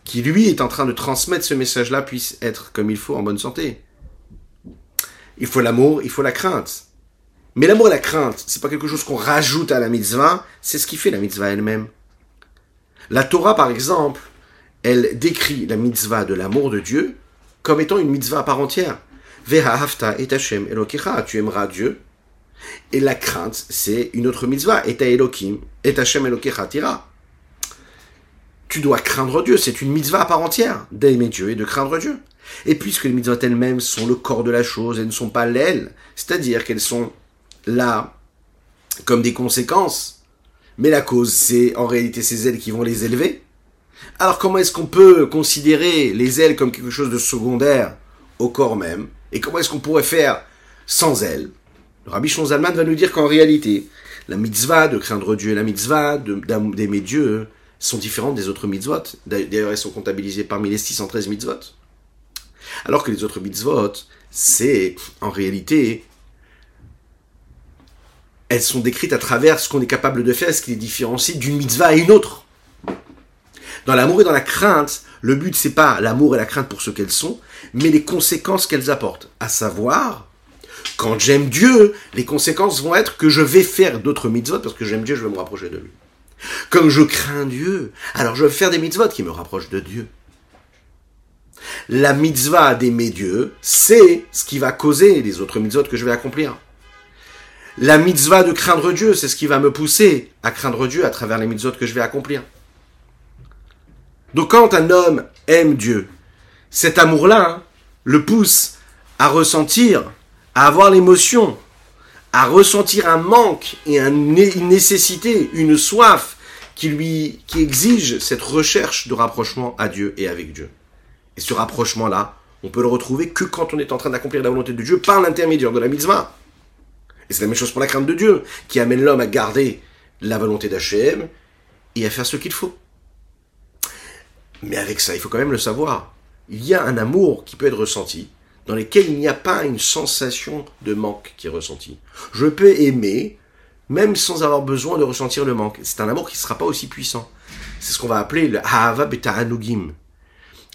qui lui est en train de transmettre ce message-là, puisse être comme il faut en bonne santé. Il faut l'amour, il faut la crainte. Mais l'amour et la crainte, c'est pas quelque chose qu'on rajoute à la mitzvah, c'est ce qui fait la mitzvah elle-même. La Torah, par exemple, elle décrit la mitzvah de l'amour de Dieu comme étant une mitzvah à part entière. Et Hashem tu aimeras Dieu. Et la crainte, c'est une autre mitzvah, et Elokim, et Hashem Elokecha tira. Tu dois craindre Dieu, c'est une mitzvah à part entière, d'aimer Dieu et de craindre Dieu. Et puisque les mitzvahs elles-mêmes sont le corps de la chose, elles ne sont pas l'aile, c'est-à-dire qu'elles sont là comme des conséquences, mais la cause, c'est en réalité ces ailes qui vont les élever. Alors comment est-ce qu'on peut considérer les ailes comme quelque chose de secondaire au corps même? Et comment est-ce qu'on pourrait faire sans elles Le Rabbi Shonzalman va nous dire qu'en réalité, la mitzvah de craindre Dieu et la mitzvah d'aimer Dieu sont différentes des autres mitzvot. D'ailleurs, elles sont comptabilisées parmi les 613 mitzvot. Alors que les autres mitzvot, c'est en réalité elles sont décrites à travers ce qu'on est capable de faire, ce qui les différencie d'une mitzvah à une autre. Dans l'amour et dans la crainte, le but c'est pas l'amour et la crainte pour ce qu'elles sont, mais les conséquences qu'elles apportent. À savoir, quand j'aime Dieu, les conséquences vont être que je vais faire d'autres mitzvot parce que j'aime Dieu, je vais me rapprocher de lui. Comme je crains Dieu, alors je vais faire des mitzvot qui me rapprochent de Dieu. La mitzvah d'aimer Dieu, c'est ce qui va causer les autres mitzvot que je vais accomplir. La mitzvah de craindre Dieu, c'est ce qui va me pousser à craindre Dieu à travers les mitzvot que je vais accomplir. Donc quand un homme aime Dieu, cet amour-là hein, le pousse à ressentir, à avoir l'émotion, à ressentir un manque et une nécessité, une soif qui lui, qui exige cette recherche de rapprochement à Dieu et avec Dieu. Et ce rapprochement-là, on peut le retrouver que quand on est en train d'accomplir la volonté de Dieu par l'intermédiaire de la mitzvah. Et c'est la même chose pour la crainte de Dieu, qui amène l'homme à garder la volonté d'Hachem et à faire ce qu'il faut. Mais avec ça, il faut quand même le savoir. Il y a un amour qui peut être ressenti, dans lequel il n'y a pas une sensation de manque qui est ressentie. Je peux aimer, même sans avoir besoin de ressentir le manque. C'est un amour qui ne sera pas aussi puissant. C'est ce qu'on va appeler le Ha'ava Beta'anugim.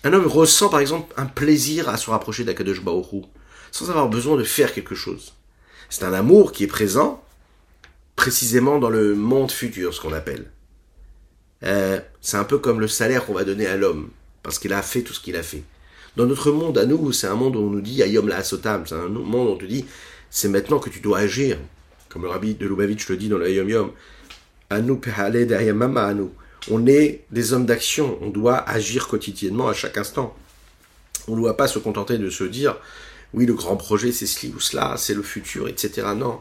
Un homme ressent par exemple un plaisir à se rapprocher d'Akadosh Baoru, sans avoir besoin de faire quelque chose. C'est un amour qui est présent précisément dans le monde futur, ce qu'on appelle. Euh, c'est un peu comme le salaire qu'on va donner à l'homme, parce qu'il a fait tout ce qu'il a fait. Dans notre monde, à nous, c'est un monde où on nous dit Ayom la Asotam, c'est un monde où on te dit c'est maintenant que tu dois agir. Comme le rabbi de Lubavitch le dit dans le Ayom Yom. Anu nous. On est des hommes d'action, on doit agir quotidiennement à chaque instant. On ne doit pas se contenter de se dire oui, le grand projet, c'est ceci ou cela, c'est le futur, etc. Non.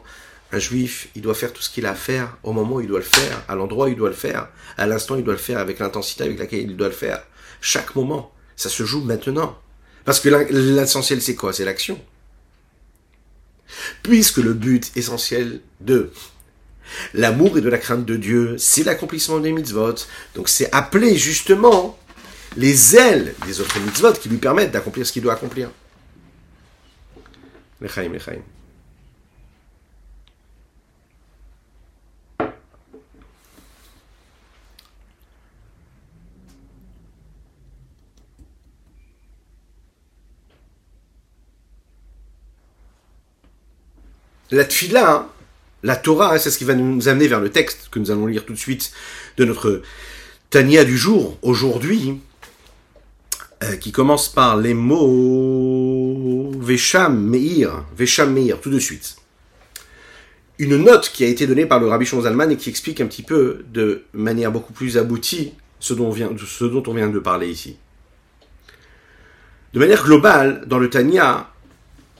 Un juif, il doit faire tout ce qu'il a à faire au moment où il doit le faire, à l'endroit où il doit le faire, à l'instant où il doit le faire, avec l'intensité avec laquelle il doit le faire. Chaque moment. Ça se joue maintenant. Parce que l'essentiel, c'est quoi? C'est l'action. Puisque le but essentiel de l'amour et de la crainte de Dieu, c'est l'accomplissement des mitzvot. Donc c'est appeler justement les ailes des autres mitzvot qui lui permettent d'accomplir ce qu'il doit accomplir. Lechaim, lechaim. La tfila, hein, la Torah, hein, c'est ce qui va nous amener vers le texte que nous allons lire tout de suite de notre Tania du jour, aujourd'hui, euh, qui commence par les mots Vesham Meir, Vesham Meir, tout de suite. Une note qui a été donnée par le Rabbi Zalman et qui explique un petit peu de manière beaucoup plus aboutie ce dont, vient, ce dont on vient de parler ici. De manière globale, dans le Tanya,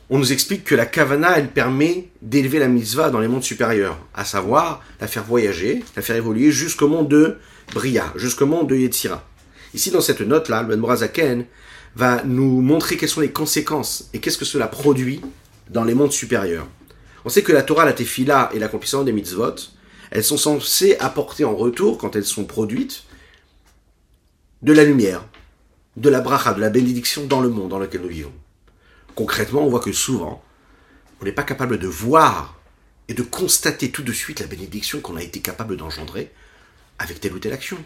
on nous explique que la kavana, elle permet d'élever la mitzvah dans les mondes supérieurs, à savoir la faire voyager, la faire évoluer jusqu'au monde de Bria, jusqu'au monde de Yetzira. Ici, dans cette note-là, le Morazaken va nous montrer quelles sont les conséquences et qu'est-ce que cela produit dans les mondes supérieurs. On sait que la Torah, la Tefila et l'accomplissement des mitzvot, elles sont censées apporter en retour, quand elles sont produites, de la lumière, de la bracha, de la bénédiction dans le monde dans lequel nous vivons. Concrètement, on voit que souvent, on n'est pas capable de voir et de constater tout de suite la bénédiction qu'on a été capable d'engendrer avec telle ou telle action.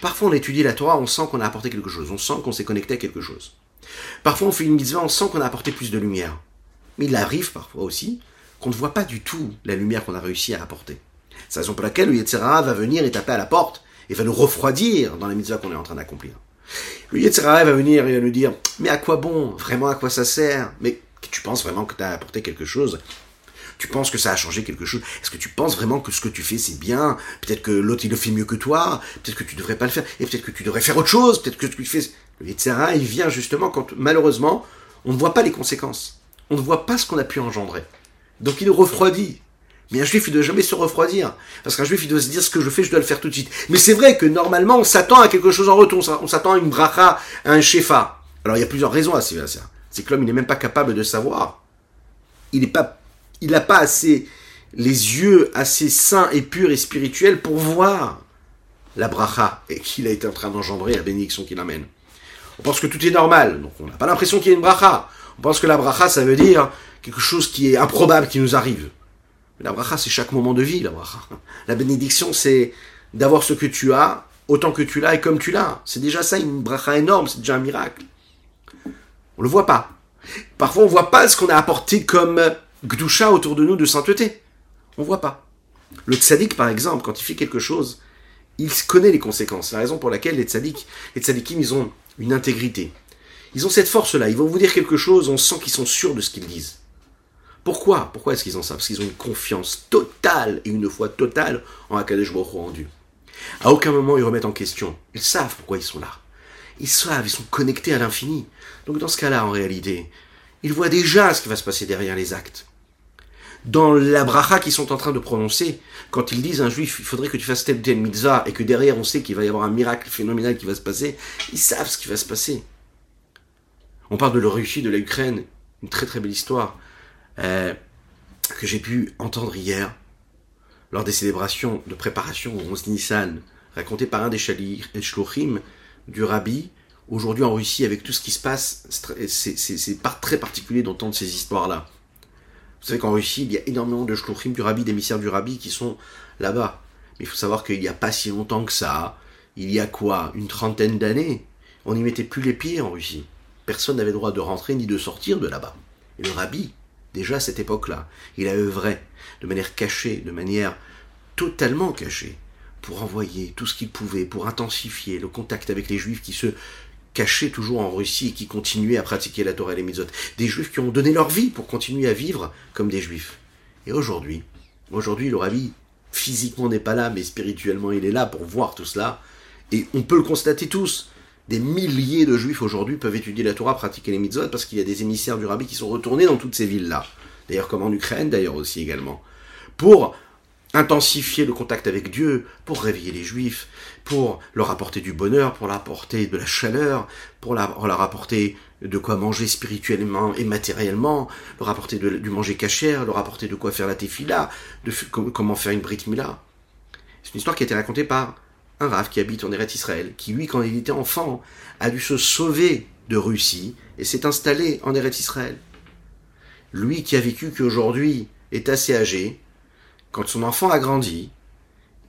Parfois, on étudie la Torah, on sent qu'on a apporté quelque chose, on sent qu'on s'est connecté à quelque chose. Parfois, on fait une mitzvah, on sent qu'on a apporté plus de lumière. Mais il arrive parfois aussi qu'on ne voit pas du tout la lumière qu'on a réussi à apporter. C'est la raison pour laquelle le va venir et taper à la porte et va nous refroidir dans la mitzvah qu'on est en train d'accomplir. Le Yetzirah va venir et va nous dire, mais à quoi bon? Vraiment à quoi ça sert Mais tu penses vraiment que tu as apporté quelque chose? Tu penses que ça a changé quelque chose? Est-ce que tu penses vraiment que ce que tu fais c'est bien? Peut-être que l'autre il le fait mieux que toi, peut-être que tu devrais pas le faire, et peut-être que tu devrais faire autre chose, peut-être que tu fais... Le Yetzirah, il vient justement quand malheureusement on ne voit pas les conséquences. On ne voit pas ce qu'on a pu engendrer. Donc il refroidit. Mais un juif, il ne doit jamais se refroidir. Parce qu'un juif, il doit se dire ce que je fais, je dois le faire tout de suite. Mais c'est vrai que normalement, on s'attend à quelque chose en retour. On s'attend à une bracha, à un shefa. Alors il y a plusieurs raisons à ça. C'est que l'homme, il n'est même pas capable de savoir. Il n'est pas, il n'a pas assez, les yeux assez sains et purs et spirituels pour voir la bracha et qu'il a été en train d'engendrer, la bénédiction qu'il amène. On pense que tout est normal, donc on n'a pas l'impression qu'il y a une bracha. On pense que la bracha, ça veut dire quelque chose qui est improbable qui nous arrive. La bracha, c'est chaque moment de vie, la bracha. La bénédiction, c'est d'avoir ce que tu as, autant que tu l'as et comme tu l'as. C'est déjà ça, une bracha énorme, c'est déjà un miracle. On le voit pas. Parfois, on voit pas ce qu'on a apporté comme gdusha autour de nous de sainteté. On voit pas. Le tzaddik, par exemple, quand il fait quelque chose, il connaît les conséquences. C'est la raison pour laquelle les tzaddiks, les tzaddikim, ils ont une intégrité. Ils ont cette force-là. Ils vont vous dire quelque chose, on sent qu'ils sont sûrs de ce qu'ils disent. Pourquoi? Pourquoi est-ce qu'ils ont ça? Parce qu'ils ont une confiance totale et une foi totale en Akadosh Baruch en Dieu. À aucun moment ils remettent en question. Ils savent pourquoi ils sont là. Ils savent, ils sont connectés à l'infini. Donc dans ce cas-là, en réalité, ils voient déjà ce qui va se passer derrière les actes. Dans la bracha qu'ils sont en train de prononcer, quand ils disent à un juif, il faudrait que tu fasses tel tel mitzvah, et que derrière on sait qu'il va y avoir un miracle phénoménal qui va se passer, ils savent ce qui va se passer. On parle de la Russie, de l'Ukraine, une très très belle histoire euh, que j'ai pu entendre hier lors des célébrations de préparation au 11 Nissan, racontée par un des shluchim du Rabbi. Aujourd'hui en Russie, avec tout ce qui se passe, c'est très particulier d'entendre ces histoires-là. Vous savez qu'en Russie, il y a énormément de shluchim du Rabbi, d'émissaires du Rabbi qui sont là-bas. Mais il faut savoir qu'il n'y a pas si longtemps que ça, il y a quoi, une trentaine d'années, on n'y mettait plus les pieds en Russie personne n'avait droit de rentrer ni de sortir de là-bas. Et le rabbi, déjà à cette époque-là, il a œuvré de manière cachée, de manière totalement cachée, pour envoyer tout ce qu'il pouvait, pour intensifier le contact avec les juifs qui se cachaient toujours en Russie et qui continuaient à pratiquer la Torah et les mitzvot. Des juifs qui ont donné leur vie pour continuer à vivre comme des juifs. Et aujourd'hui, aujourd'hui, le rabbi, physiquement n'est pas là, mais spirituellement il est là pour voir tout cela. Et on peut le constater tous. Des milliers de juifs aujourd'hui peuvent étudier la Torah, pratiquer les mitzvot, parce qu'il y a des émissaires du rabbi qui sont retournés dans toutes ces villes-là. D'ailleurs, comme en Ukraine, d'ailleurs aussi également. Pour intensifier le contact avec Dieu, pour réveiller les juifs, pour leur apporter du bonheur, pour leur apporter de la chaleur, pour leur apporter de quoi manger spirituellement et matériellement, leur apporter du manger cachère, leur apporter de quoi faire la tefila, de comment faire une brit mila. C'est une histoire qui a été racontée par un qui habite en Eretz Israël, qui lui, quand il était enfant, a dû se sauver de Russie et s'est installé en Eretz Israël. Lui qui a vécu qu'aujourd'hui est assez âgé, quand son enfant a grandi,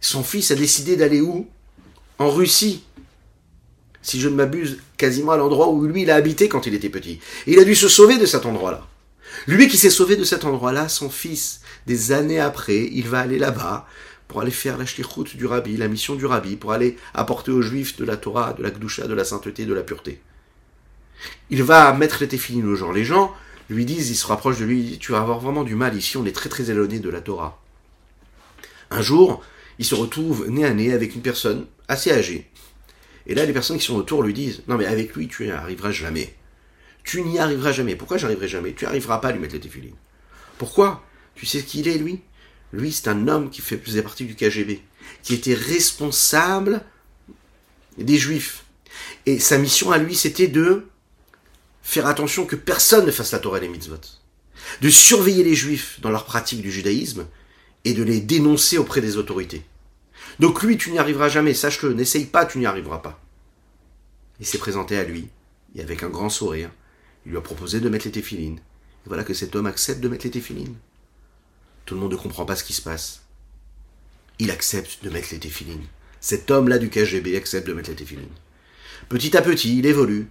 son fils a décidé d'aller où? En Russie. Si je ne m'abuse, quasiment à l'endroit où lui il a habité quand il était petit. Et il a dû se sauver de cet endroit-là. Lui qui s'est sauvé de cet endroit-là, son fils, des années après, il va aller là-bas pour aller faire la du rabbi, la mission du rabbi, pour aller apporter aux juifs de la Torah, de la Gdusha, de la sainteté, de la pureté. Il va mettre les téphilines aux gens. Les gens lui disent, ils se rapprochent de lui, tu vas avoir vraiment du mal ici, on est très très éloigné de la Torah. Un jour, il se retrouve nez à nez avec une personne assez âgée. Et là, les personnes qui sont autour lui disent, non mais avec lui, tu n'y arriveras jamais. Tu n'y arriveras jamais. Pourquoi j'arriverai jamais? Tu n'arriveras pas à lui mettre les téphilines. Pourquoi? Tu sais ce qu'il est, lui? Lui, c'est un homme qui faisait partie du KGB, qui était responsable des Juifs. Et sa mission à lui, c'était de faire attention que personne ne fasse la Torah et les mitzvot. De surveiller les juifs dans leur pratique du judaïsme et de les dénoncer auprès des autorités. Donc lui, tu n'y arriveras jamais, sache-le, n'essaye pas, tu n'y arriveras pas. Il s'est présenté à lui, et avec un grand sourire, il lui a proposé de mettre les téphilines. Et voilà que cet homme accepte de mettre les téphilines. Tout le monde ne comprend pas ce qui se passe. Il accepte de mettre les téphilines. Cet homme-là du KGB accepte de mettre les téphilines. Petit à petit, il évolue.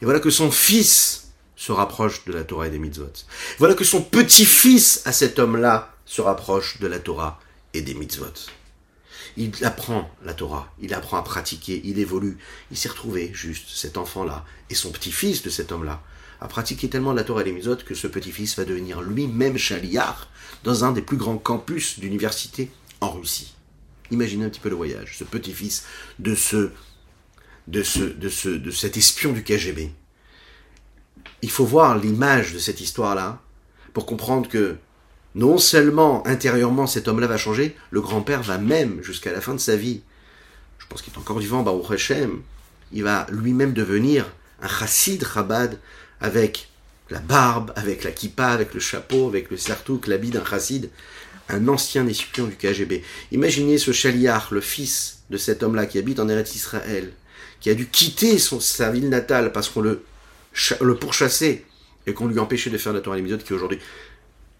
Et voilà que son fils se rapproche de la Torah et des mitzvot. Voilà que son petit-fils à cet homme-là se rapproche de la Torah et des mitzvot. Il apprend la Torah, il apprend à pratiquer, il évolue. Il s'est retrouvé, juste, cet enfant-là, et son petit-fils de cet homme-là, à pratiquer tellement la Torah et les que ce petit-fils va devenir lui-même chaliar dans un des plus grands campus d'université en Russie. Imaginez un petit peu le voyage, ce petit-fils de ce, de ce, de ce, de cet espion du KGB. Il faut voir l'image de cette histoire-là pour comprendre que non seulement intérieurement cet homme-là va changer, le grand-père va même jusqu'à la fin de sa vie. Je pense qu'il est encore vivant, Baruch Hashem. Il va lui-même devenir un chassid rabad avec la barbe, avec la kippa, avec le chapeau, avec le sartouk, l'habit d'un chassid, un ancien espion du KGB. Imaginez ce chaliar, le fils de cet homme-là qui habite en Eretz Israël, qui a dû quitter sa ville natale parce qu'on le, le pourchassait et qu'on lui empêchait de faire la Torah l'épisode qui aujourd'hui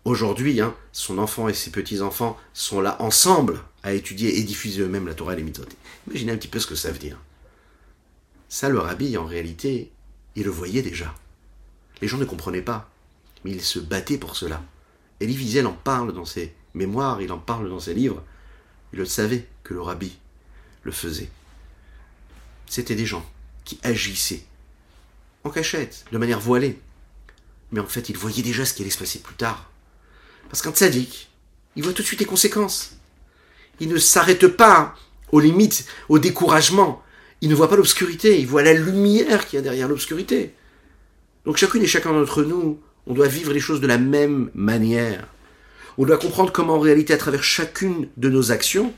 Aujourd'hui, hein, son enfant et ses petits-enfants sont là ensemble à étudier et diffuser eux-mêmes la Torah et les mitzvot. Imaginez un petit peu ce que ça veut dire. Ça, le rabbi, en réalité, il le voyait déjà. Les gens ne comprenaient pas, mais il se battait pour cela. Elie Wiesel en parle dans ses mémoires, il en parle dans ses livres. Il le savait que le rabbi le faisait. C'était des gens qui agissaient en cachette, de manière voilée. Mais en fait, ils voyaient déjà ce qui allait se passer plus tard. Parce qu'un tzaddik, il voit tout de suite les conséquences. Il ne s'arrête pas aux limites, au découragement. Il ne voit pas l'obscurité, il voit la lumière qu'il y a derrière l'obscurité. Donc chacune et chacun d'entre nous, on doit vivre les choses de la même manière. On doit comprendre comment en réalité, à travers chacune de nos actions,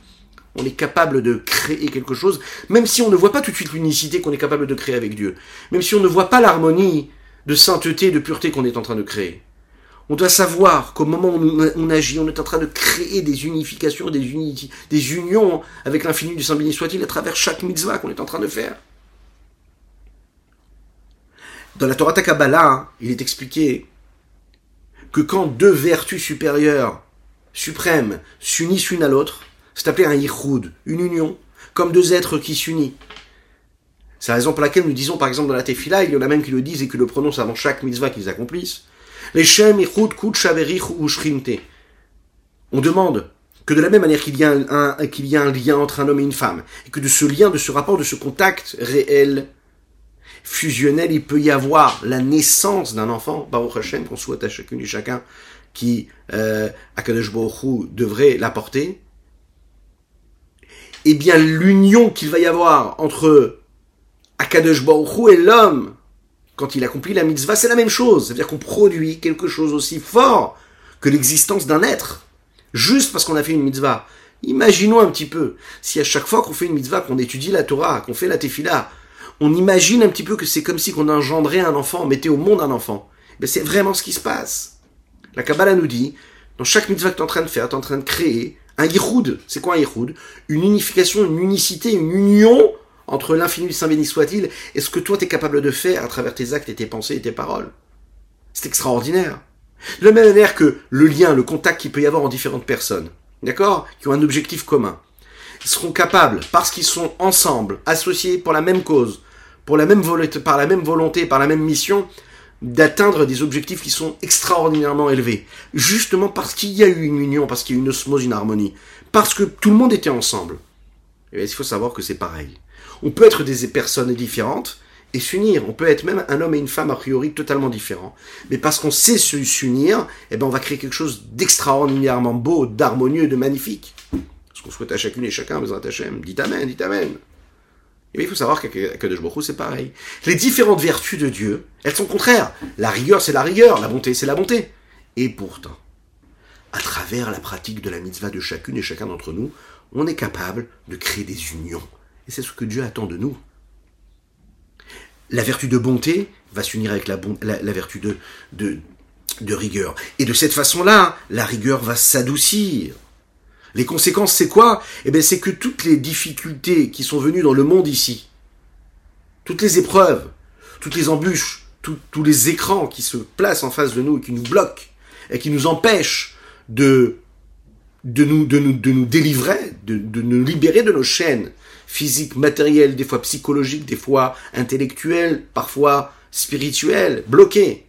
on est capable de créer quelque chose, même si on ne voit pas tout de suite l'unicité qu'on est capable de créer avec Dieu, même si on ne voit pas l'harmonie de sainteté, de pureté qu'on est en train de créer. On doit savoir qu'au moment où on agit, on est en train de créer des unifications, des, des unions avec l'infini du Saint béni soit-il à travers chaque mitzvah qu'on est en train de faire. Dans la Torah Takabala, hein, il est expliqué que quand deux vertus supérieures, suprêmes, s'unissent l'une à l'autre, c'est appelé un yichud, une union, comme deux êtres qui s'unissent. C'est la raison pour laquelle nous disons, par exemple, dans la Tefila, il y en a même qui le disent et qui le prononcent avant chaque mitzvah qu'ils accomplissent, les Shem, ou On demande que de la même manière qu'il y, qu'il y a un lien entre un homme et une femme, et que de ce lien, de ce rapport, de ce contact réel, fusionnel, il peut y avoir la naissance d'un enfant, Baruch Hashem, qu'on souhaite à chacune et chacun qui, euh, Akadosh Baruch devrait l'apporter, eh bien l'union qu'il va y avoir entre Akadosh Baruch et l'homme, quand il accomplit la mitzvah, c'est la même chose. C'est-à-dire qu'on produit quelque chose aussi fort que l'existence d'un être, juste parce qu'on a fait une mitzvah. Imaginons un petit peu, si à chaque fois qu'on fait une mitzvah, qu'on étudie la Torah, qu'on fait la tefila, on imagine un petit peu que c'est comme si qu'on engendrait un enfant, on mettait au monde un enfant. Mais c'est vraiment ce qui se passe. La Kabbalah nous dit, dans chaque mitzvah que tu es en train de faire, tu es en train de créer un yichud. C'est quoi un yichud Une unification, une unicité, une union entre l'infini du Saint béni soit-il et ce que toi tu es capable de faire à travers tes actes et tes pensées et tes paroles. C'est extraordinaire. De la même manière que le lien, le contact qu'il peut y avoir en différentes personnes, d'accord, qui ont un objectif commun, ils seront capables, parce qu'ils sont ensemble, associés pour la même cause, pour la même par la même volonté, par la même mission, d'atteindre des objectifs qui sont extraordinairement élevés. Justement parce qu'il y a eu une union, parce qu'il y a eu une osmose, une harmonie. Parce que tout le monde était ensemble. Et il faut savoir que c'est pareil. On peut être des personnes différentes et s'unir. On peut être même un homme et une femme a priori totalement différents. Mais parce qu'on sait s'unir, eh ben on va créer quelque chose d'extraordinairement beau, d'harmonieux, de magnifique. Ce qu'on souhaite à chacune et chacun, besoin Hachem. Dites Amen, dites Amen. Il faut savoir qu'à Kadosh c'est pareil. Les différentes vertus de Dieu, elles sont contraires. La rigueur, c'est la rigueur. La bonté, c'est la bonté. Et pourtant, à travers la pratique de la mitzvah de chacune et chacun d'entre nous, on est capable de créer des unions et c'est ce que Dieu attend de nous. la vertu de bonté va s'unir avec la, vertu de rigueur. Et de cette façon-là, la rigueur va s'adoucir. Les conséquences, c'est quoi? Eh bien, c'est que toutes les difficultés qui sont venues dans le monde ici, toutes les épreuves, toutes les embûches, tous les écrans qui se placent en face de nous et qui nous bloquent et qui nous empêchent de, nous, délivrer, de, nous libérer de nos chaînes physiques, matérielles, des fois psychologiques, des fois intellectuelles, parfois spirituelles, bloquées.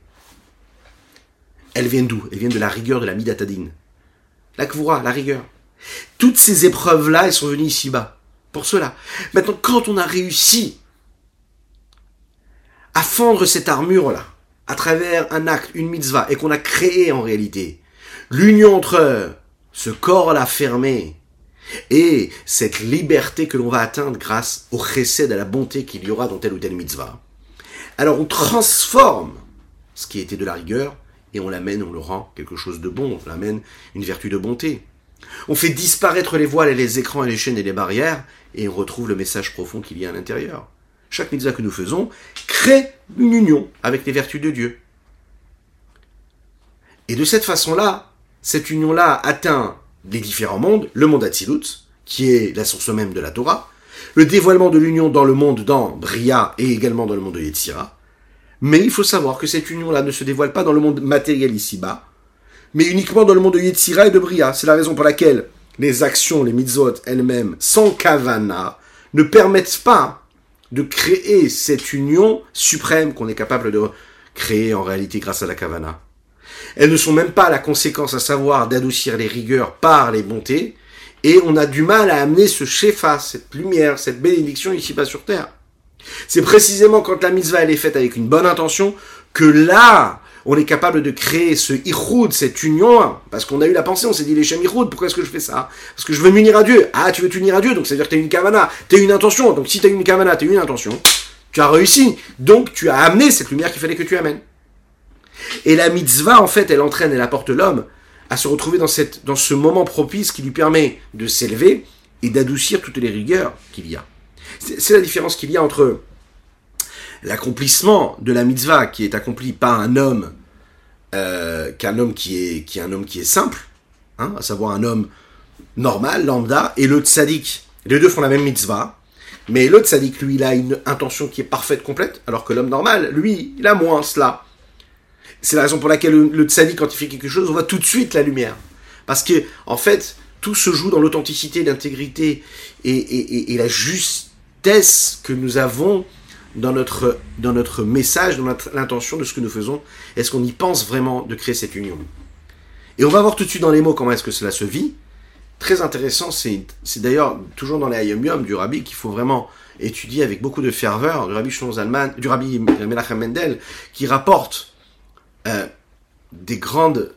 Elles viennent d'où? Elles viennent de la rigueur de la midatadine. La kvoura, la rigueur. Toutes ces épreuves-là, elles sont venues ici-bas. Pour cela. Maintenant, quand on a réussi à fendre cette armure-là, à travers un acte, une mitzvah, et qu'on a créé en réalité l'union entre ce corps-là fermé et cette liberté que l'on va atteindre grâce au chesed, à la bonté qu'il y aura dans telle ou telle mitzvah. Alors on transforme ce qui était de la rigueur et on l'amène, on le rend quelque chose de bon, on l'amène une vertu de bonté. On fait disparaître les voiles et les écrans et les chaînes et les barrières, et on retrouve le message profond qu'il y a à l'intérieur. Chaque mitzvah que nous faisons crée une union avec les vertus de Dieu. Et de cette façon-là, cette union-là atteint les différents mondes, le monde Atzilut, qui est la source même de la Torah, le dévoilement de l'union dans le monde dans Bria et également dans le monde de Yetzira. Mais il faut savoir que cette union-là ne se dévoile pas dans le monde matériel ici-bas, mais uniquement dans le monde de Yetzira et de Bria. C'est la raison pour laquelle les actions, les mitzvot elles-mêmes, sans kavana, ne permettent pas de créer cette union suprême qu'on est capable de créer en réalité grâce à la kavana. Elles ne sont même pas la conséquence, à savoir d'adoucir les rigueurs par les bontés, et on a du mal à amener ce shefa, cette lumière, cette bénédiction ici-bas sur terre. C'est précisément quand la mitzvah elle est faite avec une bonne intention que là, on est capable de créer ce ichoud, cette union, parce qu'on a eu la pensée, on s'est dit les shem ichoud, pourquoi est-ce que je fais ça? Parce que je veux m'unir à Dieu. Ah, tu veux t'unir à Dieu, donc c'est-à-dire que tu as une kavana, tu as une intention. Donc si tu as une kavana, tu as une intention, tu as réussi. Donc tu as amené cette lumière qu'il fallait que tu amènes. Et la mitzvah, en fait, elle entraîne, elle apporte l'homme à se retrouver dans, cette, dans ce moment propice qui lui permet de s'élever et d'adoucir toutes les rigueurs qu'il y a. C'est la différence qu'il y a entre l'accomplissement de la mitzvah qui est accompli par un homme euh, qu'un homme qui est, qui un homme qui est simple, hein, à savoir un homme normal, lambda, et le tzaddik. Les deux font la même mitzvah, mais le tzaddik, lui, il a une intention qui est parfaite, complète, alors que l'homme normal, lui, il a moins cela. C'est la raison pour laquelle le, le quand il fait quelque chose, on voit tout de suite la lumière. Parce que, en fait, tout se joue dans l'authenticité, l'intégrité et, la justesse que nous avons dans notre, dans notre message, dans l'intention de ce que nous faisons Est-ce qu'on y pense vraiment de créer cette union? Et on va voir tout de suite dans les mots comment est-ce que cela se vit. Très intéressant, c'est d'ailleurs toujours dans les Ayom Yom du Rabbi qu'il faut vraiment étudier avec beaucoup de ferveur, du Rabbi Shlomo du Rabbi Menachem Mendel, qui rapporte euh, des grandes,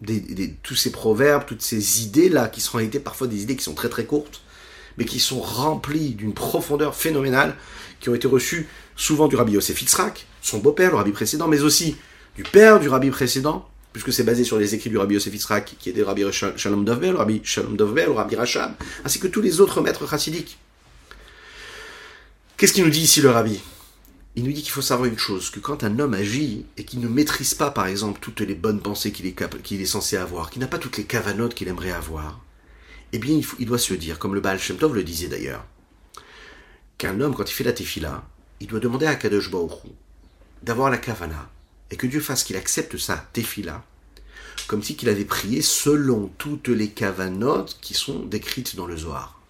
des, tous ces proverbes, toutes ces idées-là, qui sont en réalité parfois des idées qui sont très très courtes, mais qui sont remplies d'une profondeur phénoménale, qui ont été reçues souvent du rabbi Yosef son beau-père, le rabbi précédent, mais aussi du père du rabbi précédent, puisque c'est basé sur les écrits du rabbi Yosef qui était le rabbi Shalom Dovber, le rabbi Shalom Dovber, le rabbi Rachab, ainsi que tous les autres maîtres chassidiques. Qu'est-ce qu'il nous dit ici le rabbi? Il nous dit qu'il faut savoir une chose, que quand un homme agit et qu'il ne maîtrise pas, par exemple, toutes les bonnes pensées qu'il est, qu'il est censé avoir, qu'il n'a pas toutes les cavanotes qu'il aimerait avoir, eh bien, il, il, doit se dire, comme le Baal Shem Tov le disait d'ailleurs, qu'un homme, quand il fait la tefila, il doit demander à Kadosh d'avoir la kavana et que Dieu fasse qu'il accepte sa tefila comme si qu'il avait prié selon toutes les kavanotes qui sont décrites dans le Zohar,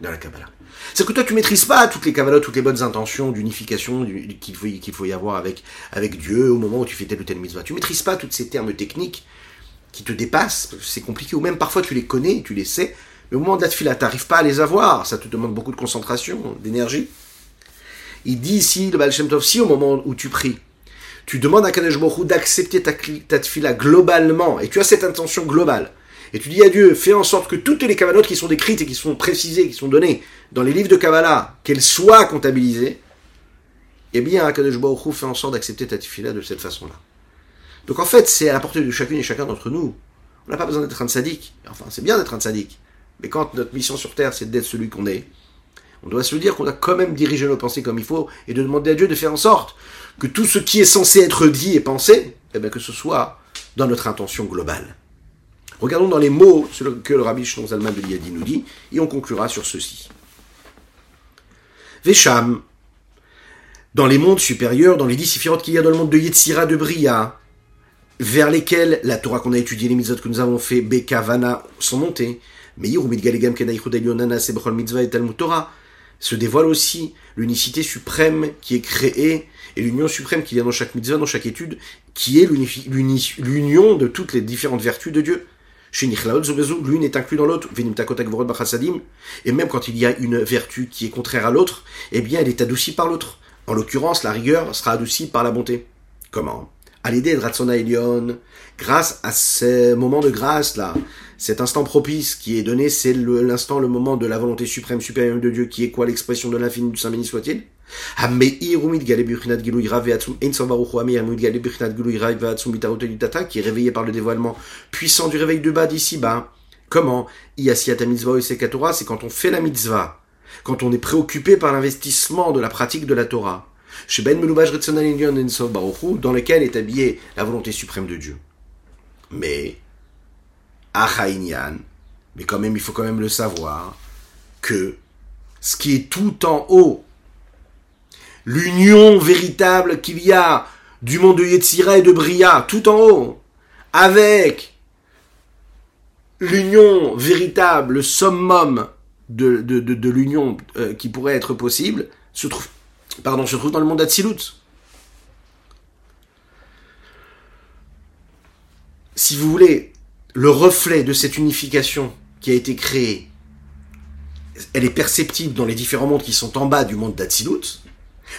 dans la Kabbalah. C'est que toi tu maîtrises pas toutes les kavanotes, toutes les bonnes intentions d'unification qu'il faut, qu'il faut y avoir avec, avec Dieu au moment où tu fais telle ou telle mitzvah. Tu maîtrises pas tous ces termes techniques qui te dépassent, c'est compliqué, ou même parfois tu les connais, tu les sais, mais au moment de la tefila, tu n'arrives pas à les avoir, ça te demande beaucoup de concentration, d'énergie. Il dit ici, le Baal Shem Tov, si au moment où tu pries, tu demandes à Kadesh Baruch d'accepter ta, ta globalement, et tu as cette intention globale, et tu dis à Dieu, fais en sorte que toutes les Kabbalotes qui sont décrites et qui sont précisées, qui sont données dans les livres de Kabbalah, qu'elles soient comptabilisées, eh bien, Akadosh Baruch fait en sorte d'accepter ta tefila de cette façon-là. Donc en fait, c'est à la portée de chacune et chacun d'entre nous. On n'a pas besoin d'être un sadique. Enfin, c'est bien d'être un sadique. Mais quand notre mission sur Terre, c'est d'être celui qu'on est, on doit se dire qu'on a quand même dirigé nos pensées comme il faut et de demander à Dieu de faire en sorte que tout ce qui est censé être dit et pensé, eh bien, que ce soit dans notre intention globale. Regardons dans les mots ce que le rabbi Shlon Zalman de Liadi nous dit, et on conclura sur ceci. Vesham, dans les mondes supérieurs, dans les dix qu'il y a dans le monde de Yetzira, de Bria, vers lesquels la Torah qu'on a étudiée, les mitzvot que nous avons fait, Beka, Vana, sont montés, mais Torah, se dévoile aussi l'unicité suprême qui est créée et l'union suprême qui vient dans chaque mitzvah, dans chaque étude, qui est l'union de toutes les différentes vertus de Dieu. L'une est inclue dans l'autre, et même quand il y a une vertu qui est contraire à l'autre, eh bien elle est adoucie par l'autre. En l'occurrence, la rigueur sera adoucie par la bonté. Comment? À l'idée de Ratsona Elion, grâce à ce moment de grâce là, cet instant propice qui est donné, c'est l'instant, le, moment de la volonté suprême, supérieure de Dieu, qui est quoi l'expression de l'infini du Saint béni soit-il qui est réveillé par le dévoilement puissant du réveil de bas d'ici-bas. Comment? C'est quand on fait la mitzvah, quand on est préoccupé par l'investissement de la pratique de la Torah. Chez Ben dans lequel est habillée la volonté suprême de Dieu. Mais mais quand même, il faut quand même le savoir, que ce qui est tout en haut, l'union véritable qu'il y a du monde de Yetzira et de Bria, tout en haut, avec l'union véritable, le summum de, de, l'union euh, qui pourrait être possible, se trouve, pardon, se trouve dans le monde d'Atsilut. Si vous voulez, le reflet de cette unification qui a été créée, elle est perceptible dans les différents mondes qui sont en bas du monde d'Atsilut,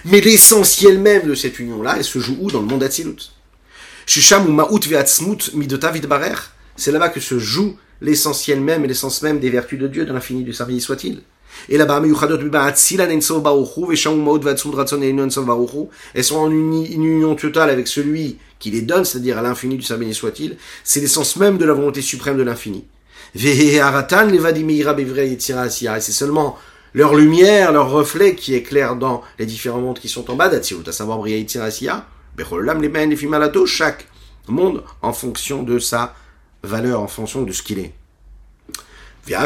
mais l'essentiel même de cette union-là, elle se joue où Dans le monde d'Atsilut? C'est là-bas que se joue l'essentiel même et l'essence même des vertus de Dieu, de l'infini du service soit-il. Et là-bas, elles sont en une union totale avec celui qui les donne, c'est-à-dire à, l'infini du Saint béni soit-il. C'est l'essence même de la volonté suprême de l'infini. Et c'est seulement leur lumière, leur reflet qui éclaire dans les différents mondes qui sont en bas d'Atsilut, à savoir Bria chaque monde en fonction de sa valeur, en fonction de ce qu'il est. Bien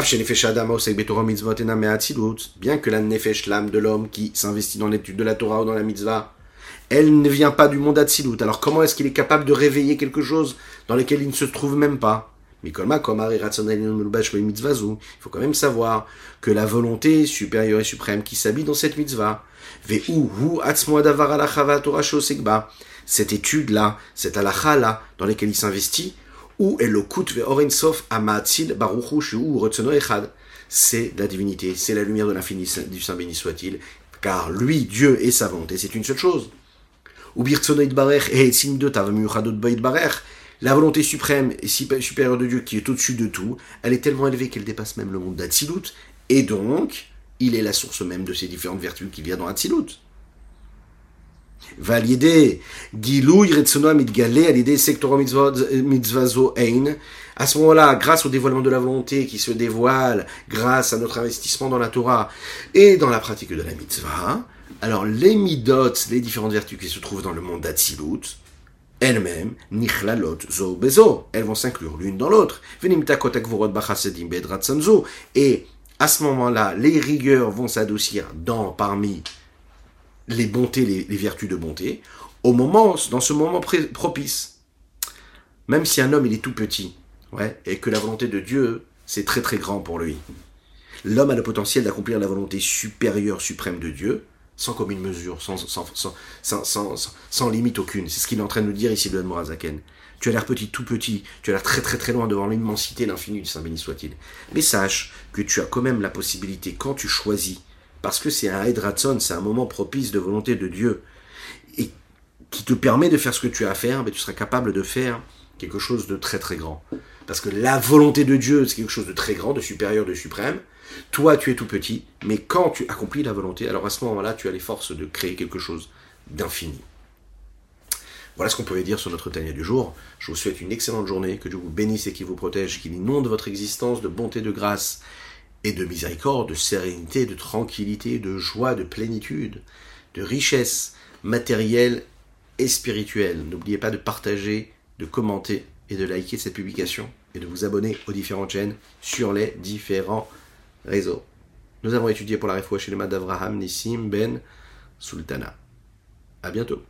que la nefesh, l'âme de l'homme qui s'investit dans l'étude de la Torah ou dans la mitzvah, elle ne vient pas du monde Atsilut. Alors comment est-ce qu'il est capable de réveiller quelque chose dans lequel il ne se trouve même pas? Il faut quand même savoir que la volonté supérieure et suprême qui s'habille dans cette mitzvah, cette étude-là, cette halakha-là, dans laquelle il s'investit, ou c'est la divinité, c'est la lumière de l'infini du Saint béni soit-il, car lui, Dieu et sa volonté, c'est une seule chose. La volonté suprême et supérieure de Dieu qui est au-dessus de tout, elle est tellement élevée qu'elle dépasse même le monde d'Atsilut, et donc, il est la source même de ces différentes vertus qu'il y a dans Atsilut. Validé, Gilouy Retsono Midgalé, à l'idée Sectoro Mitzvazo Ein. À ce moment-là, grâce au dévoilement de la volonté qui se dévoile, grâce à notre investissement dans la Torah et dans la pratique de la mitzvah, alors les midot, les différentes vertus qui se trouvent dans le monde d'Atsilut, elles-mêmes, nichlalot zo bezo, elles vont s'inclure l'une dans l'autre. Et à ce moment-là, les rigueurs vont s'adoucir dans, parmi les bontés, les, vertus de bonté, au moment, dans ce moment propice. Même si un homme, il est tout petit, ouais, et que la volonté de Dieu, c'est très très grand pour lui. L'homme a le potentiel d'accomplir la volonté supérieure, suprême de Dieu, sans commune mesure, sans, sans, sans, sans limite aucune. C'est ce qu'il est en train de nous dire ici, le Morazaken. Tu as l'air petit, tout petit, tu as l'air très très très loin devant l'immensité, l'infini du Saint béni soit-il. Mais sache que tu as quand même la possibilité, quand tu choisis, parce que c'est un Hedratson, c'est un moment propice de volonté de Dieu, et qui te permet de faire ce que tu as à faire, mais tu seras capable de faire quelque chose de très très grand. Parce que la volonté de Dieu, c'est quelque chose de très grand, de supérieur, de suprême, toi, tu es tout petit, mais quand tu accomplis la volonté, alors à ce moment-là, tu as les forces de créer quelque chose d'infini. Voilà ce qu'on pouvait dire sur notre Tania du jour. Je vous souhaite une excellente journée, que Dieu vous bénisse et qu'il vous protège, qu'il inonde votre existence de bonté, de grâce et de miséricorde, de sérénité, de tranquillité, de joie, de plénitude, de richesse matérielle et spirituelle. N'oubliez pas de partager, de commenter et de liker cette publication et de vous abonner aux différentes chaînes sur les différents réseau. Nous avons étudié pour la réfoua chez les Avraham, Nissim, Ben, Sultana. À bientôt.